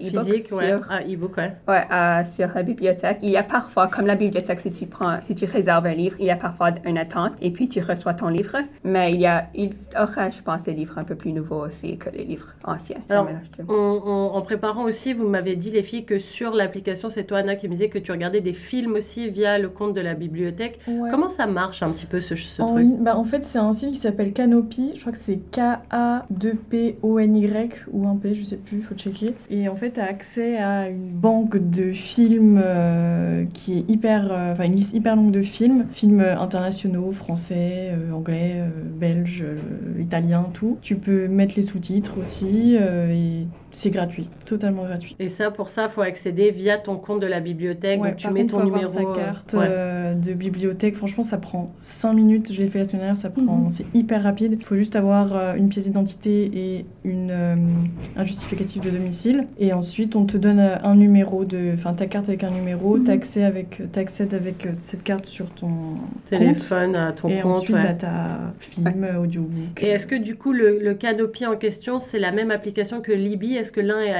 e-book Physique, sur, ouais. Ah, e-book, ouais. ouais, euh, sur la bibliothèque. Il y a parfois, comme la bibliothèque, si tu prends, si tu réserves un livre, il y a parfois une attente et puis tu reçois ton livre. Mais il y a, il aura, je pense, des livres un peu plus nouveaux aussi que les livres anciens. Alors, On- on- en préparant aussi, vous m'avez dit, les filles, que sur l'application, c'est toi, Anna, qui me disait que tu regardais des films aussi via le compte de la bibliothèque. Ouais. Comment ça marche un petit peu ce, ce en, truc? bah, en fait, c'est un site qui s'appelle Canopy. Je crois que c'est K-A-2-P-O-N-Y ou un P, je sais plus, faut checker. Et en fait, tu as accès à une banque de films euh, qui est hyper. euh, Enfin, une liste hyper longue de films. Films internationaux, français, euh, anglais, euh, belges, euh, italiens, Tu peux mettre les sous-titres aussi euh, et c'est gratuit, totalement gratuit. Et ça, pour ça, faut accéder via ton compte de la bibliothèque. Ouais, donc tu mets contre, ton numéro. avoir sa euh, carte ouais. euh, de bibliothèque. Franchement, ça prend 5 minutes. Je l'ai fait la semaine dernière, ça prend, Mhm. c'est hyper rapide. Il faut juste avoir euh, une pièce d'identité et une, euh, un justificatif de domicile. Et ensuite, on te donne un numéro de, enfin ta carte avec un numéro. Mhm. T'accèdes avec, t'accèdes avec cette carte sur ton Téléphone, à ton et compte. ensuite, ouais. bah, film, audiobook. Et est-ce que du coup, le, le Canopy en question, c'est la même application que Libby? Est-ce que l'un est,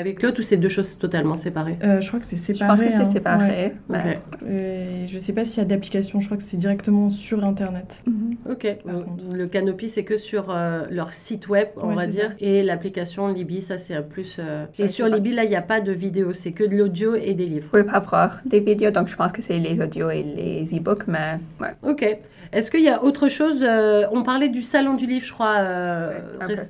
avec l'autre ou c'est deux choses totalement séparées? Euh, je crois que c'est Je séparé. pense que c'est hein. séparé. Ouais. Ok. Et je sais pas s'il y a d'application. Je crois que c'est directement sur Internet. Ok, donc, contre. le Canopy c'est que sur euh, leur site web, on Ouais, va dire, ça. et l'application Libby, ça c'est un plus. euh, Ça, Et c'est sur pas- Libby, là, il n'y a pas de vidéo, c'est que de l'audio et des livres. Vous pouvez pas voir des vidéos, donc je pense que c'est les audios et les e-books, mais ouais. Ok. Est-ce qu'il y a autre chose euh, On parlait du salon du livre, je crois. euh,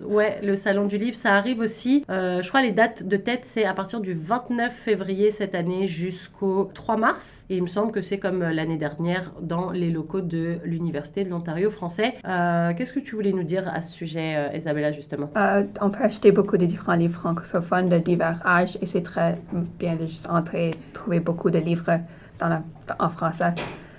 ouais, le salon du livre, ça arrive aussi. Euh, je crois les dates de tête, c'est à partir du 29 février cette année jusqu'au 3 mars. Et il me semble que c'est comme euh, l'année dernière dans les locaux de l'Université de l'Ontario français. Euh, Qu'est-ce que tu voulais nous dire à ce sujet, Isabella, justement? On peut acheter beaucoup de différents livres francophones de divers âges et c'est très bien de juste entrer et trouver beaucoup de livres dans la, en français.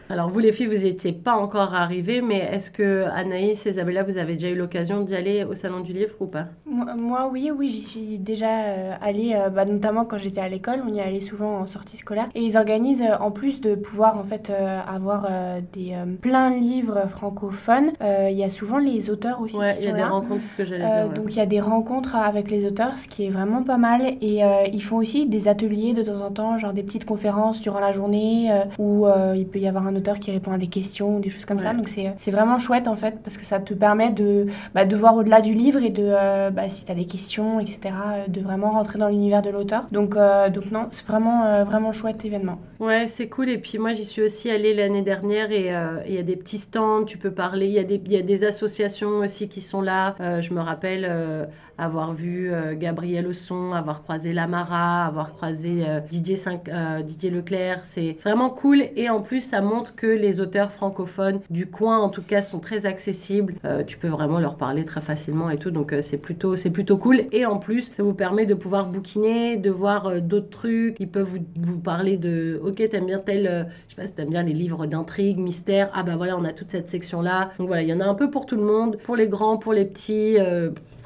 Alors vous les filles, vous n'étiez pas encore arrivées, mais est-ce que Anaïs et Isabella, vous avez déjà eu l'occasion d'y aller au salon du livre ou pas? Moi, moi, oui, oui, j'y suis déjà euh, allée, euh, bah, notamment quand j'étais à l'école, on y allait souvent en sortie scolaire. Et ils organisent, euh, en plus de pouvoir en fait avoir des plein de livres francophones, il y a souvent les auteurs aussi Ouais, qui il y a des rencontres, c'est ce que j'allais dire. ouais. donc il y a des rencontres avec les auteurs, ce qui est vraiment pas mal. Et ils font aussi des ateliers de temps en temps, genre des petites conférences durant la journée, où il peut y avoir un auteur qui répond à des questions, des choses comme ça. Donc c'est vraiment chouette en fait, parce que ça te permet de, bah, de voir au-delà du livre et de, euh, bah, si tu as des questions, etc., euh, de vraiment rentrer dans l'univers de l'auteur. Donc, euh, donc non, c'est vraiment, vraiment chouette événement. Ouais, c'est cool. Et puis moi, j'y suis aussi allée l'année dernière et il y a des petits stands, tu peux parler. Il y, a des- y a des associations aussi qui sont là. Je me rappelle avoir vu euh, Gabriel Osson, avoir croisé Lamara, avoir croisé euh, Didier, euh, Didier Leclerc. C'est vraiment cool. Et en plus, ça montre que les auteurs francophones du coin, en tout cas, sont très accessibles. Tu peux vraiment leur parler très facilement et tout. Donc c'est plutôt, plutôt cool. Et en plus, ça vous permet de pouvoir bouquiner, de voir d'autres trucs. Ils peuvent vous, vous parler de, ok, t'aimes bien tel, je sais pas si t'aimes bien les livres d'intrigue, mystère. Ah bah voilà, on a toute cette section là. Donc voilà, il y en a un peu pour tout le monde, pour les grands, pour les petits.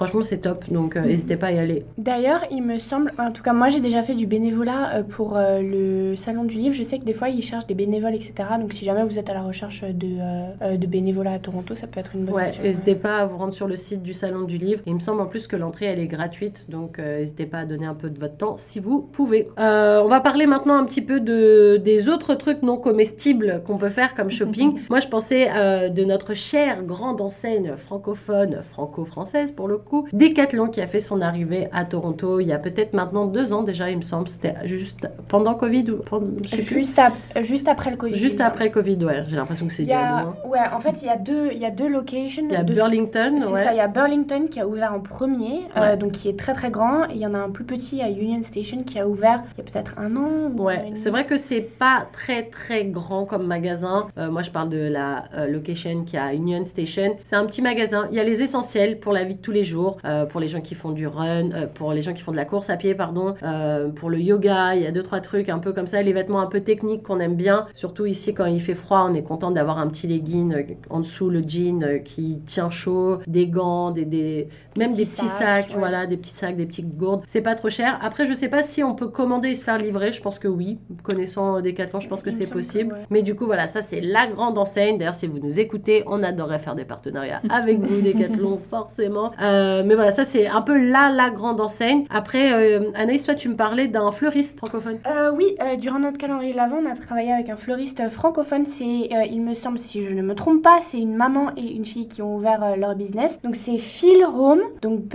Franchement, c'est top. Donc euh, n'hésitez pas à y aller. D'ailleurs, il me semble, en tout cas moi j'ai déjà fait du bénévolat euh, pour euh, le salon du livre. Je sais que des fois ils cherchent des bénévoles, etc. Donc si jamais vous êtes à la recherche de, de bénévolat à Toronto, ça peut être une bonne Ouais, n'hésitez pas à vous rendre sur le site du Salon du Livre. Il me semble en plus que l'entrée, elle est gratuite, donc n'hésitez pas à donner un peu de votre temps si vous pouvez. On va parler maintenant un petit peu de, des autres trucs non comestibles qu'on peut faire comme shopping. [laughs] Moi, je pensais de notre chère grande enseigne francophone, franco-française pour le coup, Decathlon qui a fait son arrivée à Toronto il y a peut-être maintenant deux ans déjà, il me semble. C'était juste pendant Covid ou pendant. Juste, juste après le Covid. Juste après le Covid, ouais. J'ai l'impression que c'est a, loin. ouais, en fait, il y a deux, il y a deux locations. Il y a deux- Burlington, C'est ouais. ça, il y a Burlington qui a ouvert en premier, euh, donc qui est très très grand. Et il y en a un plus petit à Union Station qui a ouvert il y a peut-être un an. Ouais, c'est vrai que c'est pas très très grand comme magasin. Euh, moi, je parle de la euh, location qui à Union Station. C'est un petit magasin. Il y a les essentiels pour la vie de tous les jours. Jours, euh, pour les gens qui font du run, euh, pour les gens qui font de la course à pied, pardon, euh, pour le yoga, il y a deux, trois trucs un peu comme ça, les vêtements un peu techniques qu'on aime bien, surtout ici quand il fait froid, on est content d'avoir un petit legging en dessous, le jean qui tient chaud, des gants, des, des- même des petits sacs, ouais. voilà, des petits sacs, des petites gourdes, c'est pas trop cher. Après, je sais pas si on peut commander et se faire livrer, je pense que oui, connaissant Decathlon, je pense que c'est que possible. ouais. Mais du coup, voilà, ça c'est la grande enseigne. D'ailleurs, si vous nous écoutez, on adorerait faire des partenariats avec vous, Decathlon, [laughs] forcément. Euh, mais voilà, ça c'est un peu la, la grande enseigne. Après, euh, Anaïs, toi, tu me parlais d'un fleuriste francophone. Euh, oui, euh, durant notre calendrier de l'Avent, on a travaillé avec un fleuriste francophone. C'est, euh, il me semble, si je ne me trompe pas, c'est une maman et une fille qui ont ouvert euh, leur business. Donc c'est Phil Home, donc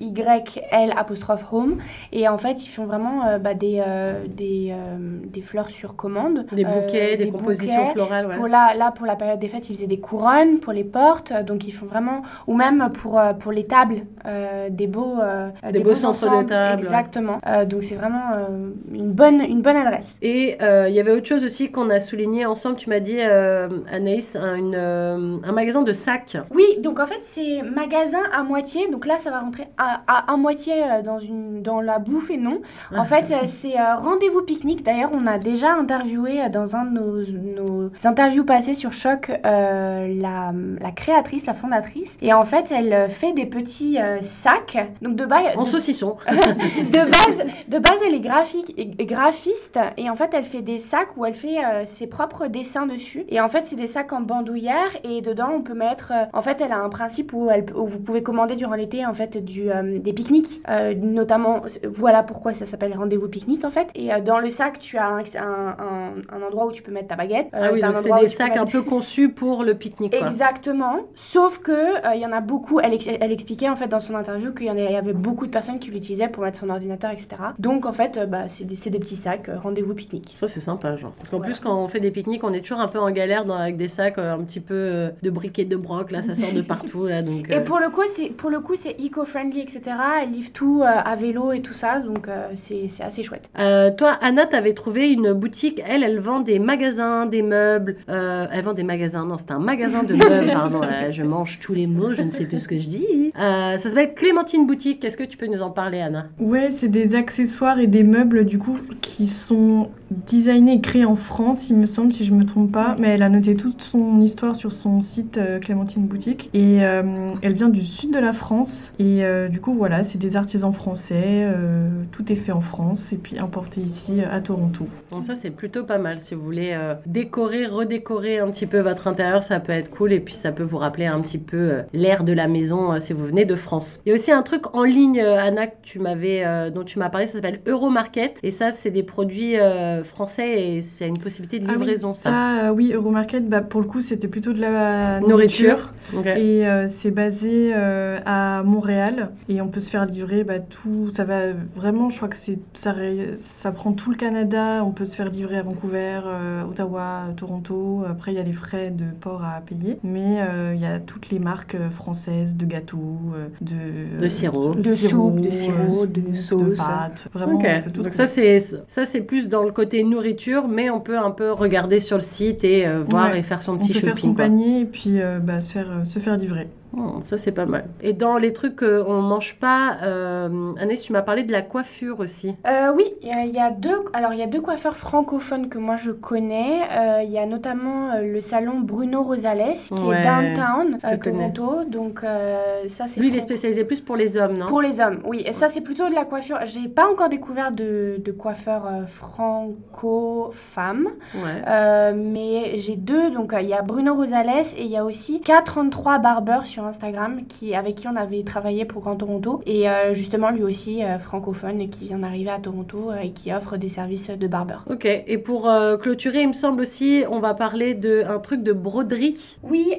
P-H-Y-L apostrophe Home. Et en fait, ils font vraiment euh, bah, des, euh, des, euh, des fleurs sur commande. Des Euh, bouquets, des, compositions bouquets. florales, ouais. Pour là, là, pour la période des fêtes, ils faisaient des couronnes pour les portes, euh, donc ils font vraiment, ou même pour, euh, pour les tables, euh, des beaux, euh, Des beaux centres de table. Exactement. Donc c'est vraiment une bonne, une bonne adresse. Et il y avait autre chose aussi qu'on a souligné ensemble. Tu m'as dit, Anaïs, un, une, un magasin de sacs. Oui, donc en fait c'est magasin à moitié. Donc là ça va rentrer à, à, à moitié dans une dans la bouffe et non. En fait c'est rendez-vous pique-nique. D'ailleurs on a déjà interviewé dans un de nos, nos interviews passées sur Choc euh, la, la créatrice, la fondatrice. Et en fait elle euh, fait des petits euh, sacs. Donc de base En saucisson. [laughs] de base, de base, elle est graphique et graphiste et en fait, elle fait des sacs où elle fait euh, ses propres dessins dessus. Et en fait, c'est des sacs en bandoulière et dedans, on peut mettre. euh, en fait, elle a un principe où, elle, où vous pouvez commander durant l'été en fait du, des pique-niques, notamment. Voilà pourquoi ça s'appelle rendez-vous pique-nique en fait. Et dans le sac, tu as un, un- un- un endroit où tu peux mettre ta baguette. ah oui, donc c'est des sacs mettre- un peu conçus pour le pique-nique. Exactement. Sauf que il y en a beaucoup. Elle, ex- elle expliquait en fait dans son interview qu'il y y avait beaucoup de personnes qui l'utilisaient pour mettre son ordinateur, etc. Donc en fait, euh, bah, c'est des, petits sacs euh, rendez-vous pique-nique. Ça, c'est sympa, genre. Parce qu'en Voilà. plus, quand on fait des pique-niques, on est toujours un peu en galère dans- avec des sacs euh, un petit peu de briquet de broc. Là, ça sort de partout. Là, donc, Et pour le coup, c'est pour le coup c'est eco-friendly, etc. Elle livre tout à vélo et tout ça, donc c'est assez chouette. toi, Anna, t'avais trouvé une boutique. Elle, elle vend des magasins, des meubles. Elle vend des magasins. Non, c'est un magasin de meubles. Pardon, là, je mange tous les mots. Je ne sais plus ce que je dis. Euh, ça s'appelle Clémentine Boutique. Est-ce que tu peux nous en parler, Anna? Ouais, c'est des accessoires et des meubles du coup qui sont designés et créés en France, il me semble, si je me trompe pas. Mais elle a noté toute son histoire sur son site euh, Clémentine Boutique et euh, elle vient du sud de la France et du coup voilà, c'est des artisans français, tout est fait en France et puis importé ici à Toronto. Donc ça, c'est plutôt pas mal. Si vous voulez décorer, redécorer un petit peu votre intérieur, ça peut être cool. Et puis, ça peut vous rappeler un petit peu l'air de la maison euh, si vous venez de France. Il y a aussi un truc en ligne, euh, Anna, que tu m'avais, euh, dont tu m'as parlé, ça s'appelle Euromarket. Et ça, c'est des produits français et c'est une possibilité de Ah oui, livraison, ça. Euh, oui, Euromarket, bah, pour le coup, c'était plutôt de la Nourriture. Et c'est basé à Montréal et on peut se faire livrer bah, tout. Ça va vraiment, je crois que c'est ça, prend tout le Canada. On peut se faire livrer à Vancouver, euh, Ottawa, Toronto. Après, il y a les frais de port à payer, mais euh, il y a toutes les marques françaises de gâteaux, euh, de De sirop. De soupe, de euh, sirop, de soupe, de sauce. pâtes. Vraiment, Ok, on peut tout donc ça c'est ça c'est plus dans le côté nourriture, mais on peut un peu regarder sur le site et euh, voir Ouais. et faire son on petit peut shopping. faire son quoi. panier et puis euh, bah, se faire, se faire livrer. Oh, ça c'est pas mal. Et dans les trucs qu'on mange pas, euh, Annès, tu m'as parlé de la coiffure aussi. Euh, oui, il y, a- deux. Alors il y a deux coiffeurs francophones que moi je connais. Euh, Il y a notamment euh, le salon Bruno Rosales qui Ouais, est downtown à. Toronto. Donc euh, ça c'est. Lui, il est franco- spécialisé plus pour les hommes, non? Pour les hommes, oui. Et ça, c'est plutôt de la coiffure. J'ai pas encore découvert de, de coiffeur franco-femme, Ouais. Euh, mais j'ai deux. Donc, il y a Bruno Rosales et il y a aussi K33 Barber sur Instagram qui, avec qui on avait travaillé pour Grand Toronto. Et euh, justement, lui aussi, euh, francophone, qui vient d'arriver à Toronto euh, et qui offre des services de barber. Ok, et pour clôturer, il me semble aussi, on va parler d'un truc de broderie. Oui,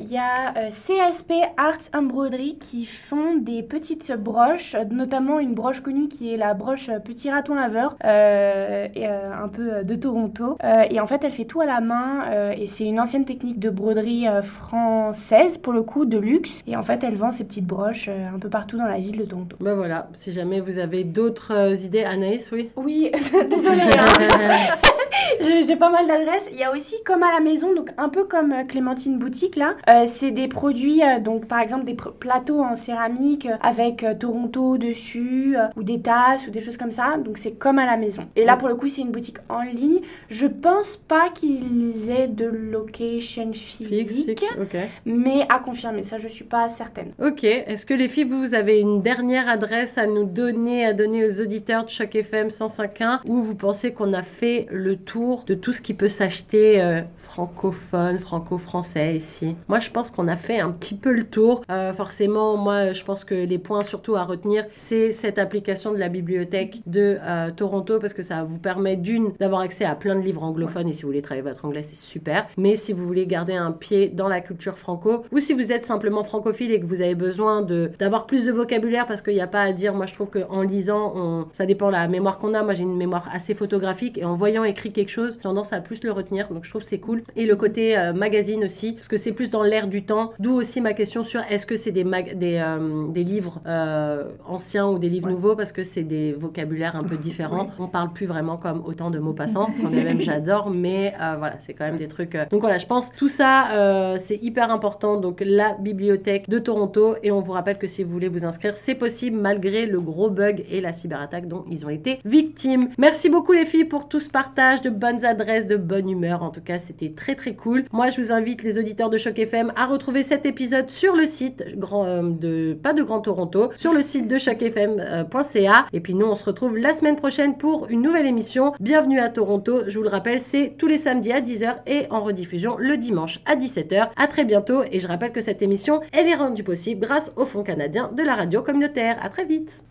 il y a CSP Arts Embroidery qui font des petites broches, notamment une broche connue qui est la broche Petit Raton Laveur, et, un peu de Toronto. Et en fait, elle fait tout à la main et c'est une ancienne technique de broderie française, pour le coup, de luxe. Et en fait, elle vend ces petites broches euh, un peu partout dans la ville de Toronto. Ben voilà, si jamais vous avez d'autres euh, idées, Anaïs, oui. Oui, [laughs] désolée. [laughs] J'ai pas mal d'adresses. Il y a aussi comme à la maison, donc un peu comme euh, Clémentine Boutique là. euh, c'est des produits, euh, donc par exemple des plateaux en céramique avec euh, Toronto dessus, ou des tasses ou des choses comme ça. Donc c'est comme à la maison. Et là pour le coup, c'est une boutique en ligne. Je pense pas qu'ils aient de location physique, Fixe, ok. mais à confirmer. Ça, je suis pas certaine. Ok, est-ce que les filles, vous avez une dernière adresse à nous donner, à donner aux auditeurs de Choc FM 105.1 où vous pensez qu'on a fait le tour de tout ce qui peut s'acheter euh, francophone, franco-français ici Moi, je pense qu'on a fait un petit peu le tour. Euh, forcément, moi, je pense que les points surtout à retenir, c'est cette application de la bibliothèque de euh, Toronto parce que ça vous permet d'une, d'avoir accès à plein de livres anglophones et si vous voulez travailler votre anglais, c'est super. Mais si vous voulez garder un pied dans la culture franco ou si vous êtes simplement francophile et que vous avez besoin de d'avoir plus de vocabulaire parce qu'il n'y a pas à dire, moi je trouve qu'en lisant, ça dépend de la mémoire qu'on a. Moi j'ai une mémoire assez photographique et en voyant écrit quelque chose, tendance à plus le retenir. Donc je trouve c'est cool. Et le côté euh, magazine aussi, parce que c'est plus dans l'air du temps. D'où aussi ma question sur est-ce que c'est des, mag- des, euh, des livres euh, anciens ou des livres nouveaux parce que c'est des vocabulaires un peu [laughs] différents. On parle plus vraiment comme autant de mots passants. Quand même j'adore, mais voilà, c'est quand même des trucs. Donc voilà, je pense tout ça, c'est hyper important. Donc la bibliothèque de Toronto et on vous rappelle que si vous voulez vous inscrire, c'est possible malgré le gros bug et la cyberattaque dont ils ont été victimes. Merci beaucoup les filles pour tout ce partage de bonnes adresses, de bonne humeur. En tout cas, c'était très très cool. Moi, je vous invite les auditeurs de Choc FM à retrouver cet épisode sur le site grand, euh, de pas de Grand Toronto, sur le site de chocfm.ca. Et puis nous, on se retrouve la semaine prochaine pour une nouvelle émission. Bienvenue à Toronto. Je vous le rappelle, c'est tous les samedis à 10h et en rediffusion le dimanche à 17h. À très bientôt. Et je rappelle que cette émission, elle est rendue possible grâce au Fonds canadien de la radio communautaire. À très vite.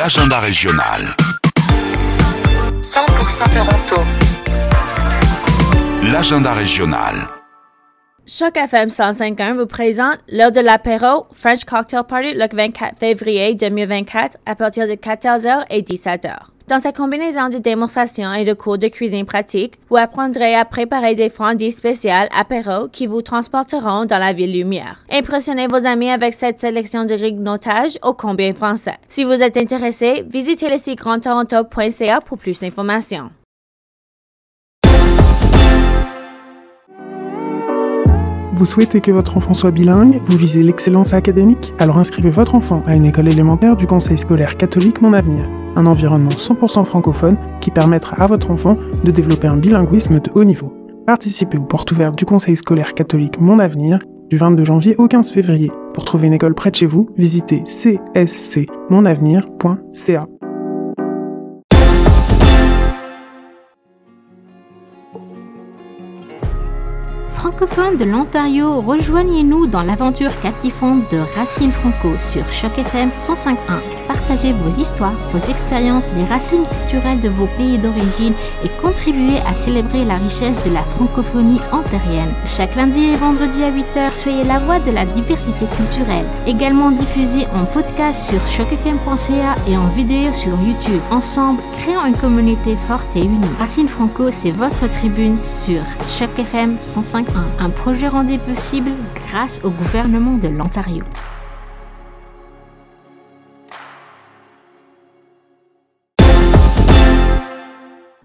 L'agenda régional. 100% Toronto. L'agenda régional. Choc FM 105.1 vous présente l'heure de l'apéro French Cocktail Party le 24 février 2024 à partir de 14h et 17h. Dans cette combinaison de démonstrations et de cours de cuisine pratique, vous apprendrez à préparer des friandises spéciales apéro qui vous transporteront dans la ville lumière. Impressionnez vos amis avec cette sélection de grignotage au combien français. Si vous êtes intéressé, visitez le site grandtoronto.ca pour plus d'informations. Vous souhaitez que votre enfant soit bilingue Vous visez l'excellence académique Alors inscrivez votre enfant à une école élémentaire du Conseil scolaire catholique Mon Avenir. Un environnement 100% francophone qui permettra à votre enfant de développer un bilinguisme de haut niveau. Participez aux portes ouvertes du Conseil scolaire catholique Mon Avenir du 22 janvier au 15 février. Pour trouver une école près de chez vous, visitez cscmonavenir.ca. francophones de l'Ontario, rejoignez-nous dans l'aventure captivante de Racines Franco sur Choc FM 105.1. Partagez vos histoires, vos expériences, les racines culturelles de vos pays d'origine et contribuez à célébrer la richesse de la francophonie ontarienne. Chaque lundi et vendredi à 8h, soyez la voix de la diversité culturelle. Également diffusé en podcast sur chocfm.ca et en vidéo sur YouTube. Ensemble, créons une communauté forte et unie. Racines Franco, c'est votre tribune sur Choc FM 105.1 un projet rendu possible grâce au gouvernement de l'Ontario.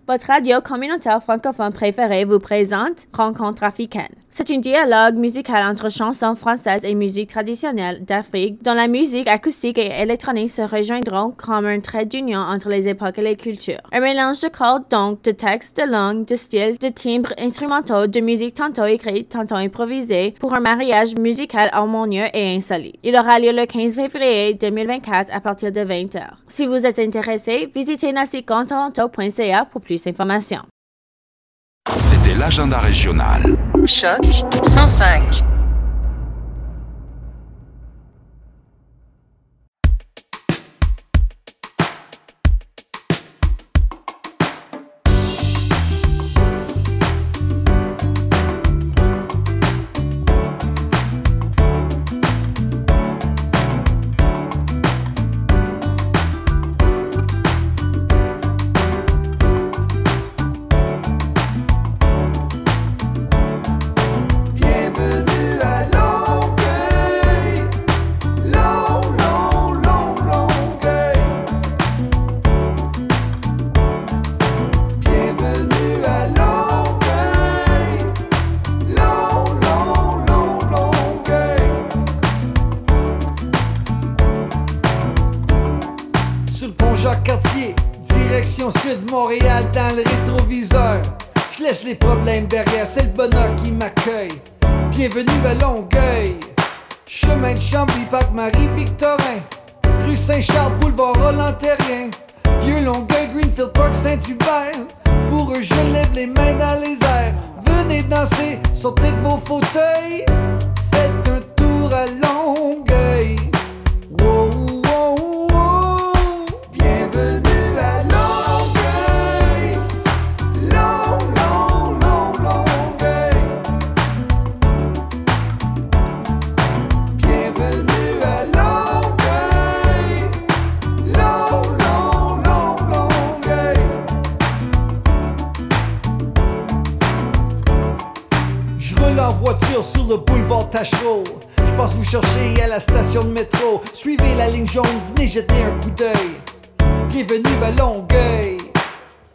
Votre radio communautaire francophone préférée vous présente Rencontre africaine. C'est un dialogue musical entre chansons françaises et musique traditionnelle d'Afrique, dont la musique acoustique et électronique se rejoindront comme un trait d'union entre les époques et les cultures. Un mélange de cordes, donc de textes, de langues, de styles, de timbres instrumentaux, de musique tantôt écrite, tantôt improvisée, pour un mariage musical harmonieux et insolite. Il aura lieu le 15 février 2024 à partir de 20h. Si vous êtes intéressé, visitez nasicontoronto.ca pour plus d'informations. C'était l'agenda régional. Choc 105. Sud, Montréal dans le rétroviseur. Je laisse les problèmes derrière, c'est le bonheur qui m'accueille. Bienvenue à Longueuil. Chemin de Chambly, Parc Marie-Victorin. Rue Saint-Charles, boulevard Roland-Terrien. Vieux Longueuil, Greenfield Park, Saint-Hubert. Pour eux, je lève les mains dans les airs. Venez danser, sortez de vos fauteuils. Faites un tour à Longueuil. Le boulevard Tachereau. Je pense vous chercher à la station de métro. Suivez la ligne jaune, venez jeter un coup d'œil. Bienvenue à Longueuil.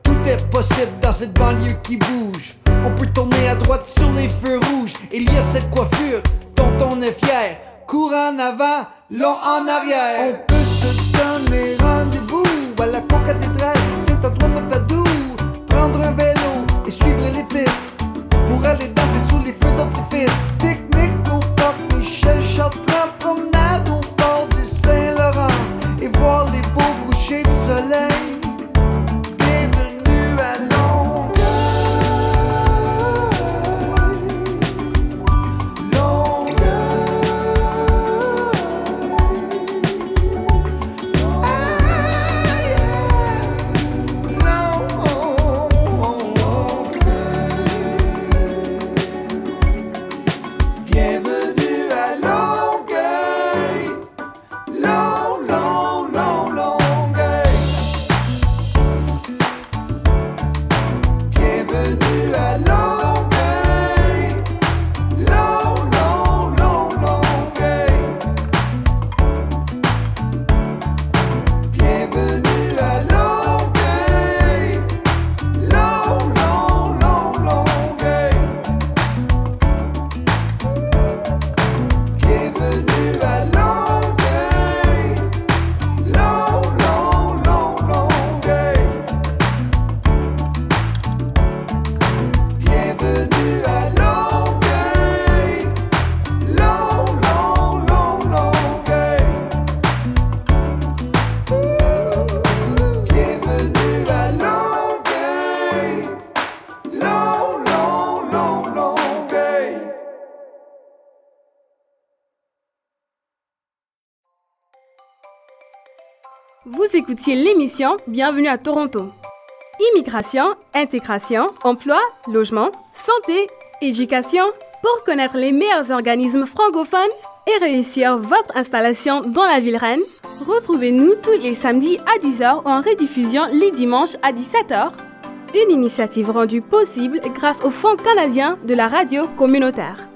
Tout est possible dans cette banlieue qui bouge. On peut tourner à droite sur les feux rouges. Il y a cette coiffure dont on est fier. Cours en avant, long en arrière. On peut se donner rendez-vous à la co-cathédrale Saint-Antoine de Padoue. Prendre un vélo et suivre les pistes pour aller danser sous les feux d'artifice. L'émission Bienvenue à Toronto. Immigration, intégration, emploi, logement, santé, éducation. Pour connaître les meilleurs organismes francophones et réussir votre installation dans la ville reine, retrouvez-nous tous les samedis à 10h ou en rediffusion les dimanches à 17h. Une initiative rendue possible grâce au Fonds canadien de la radio communautaire.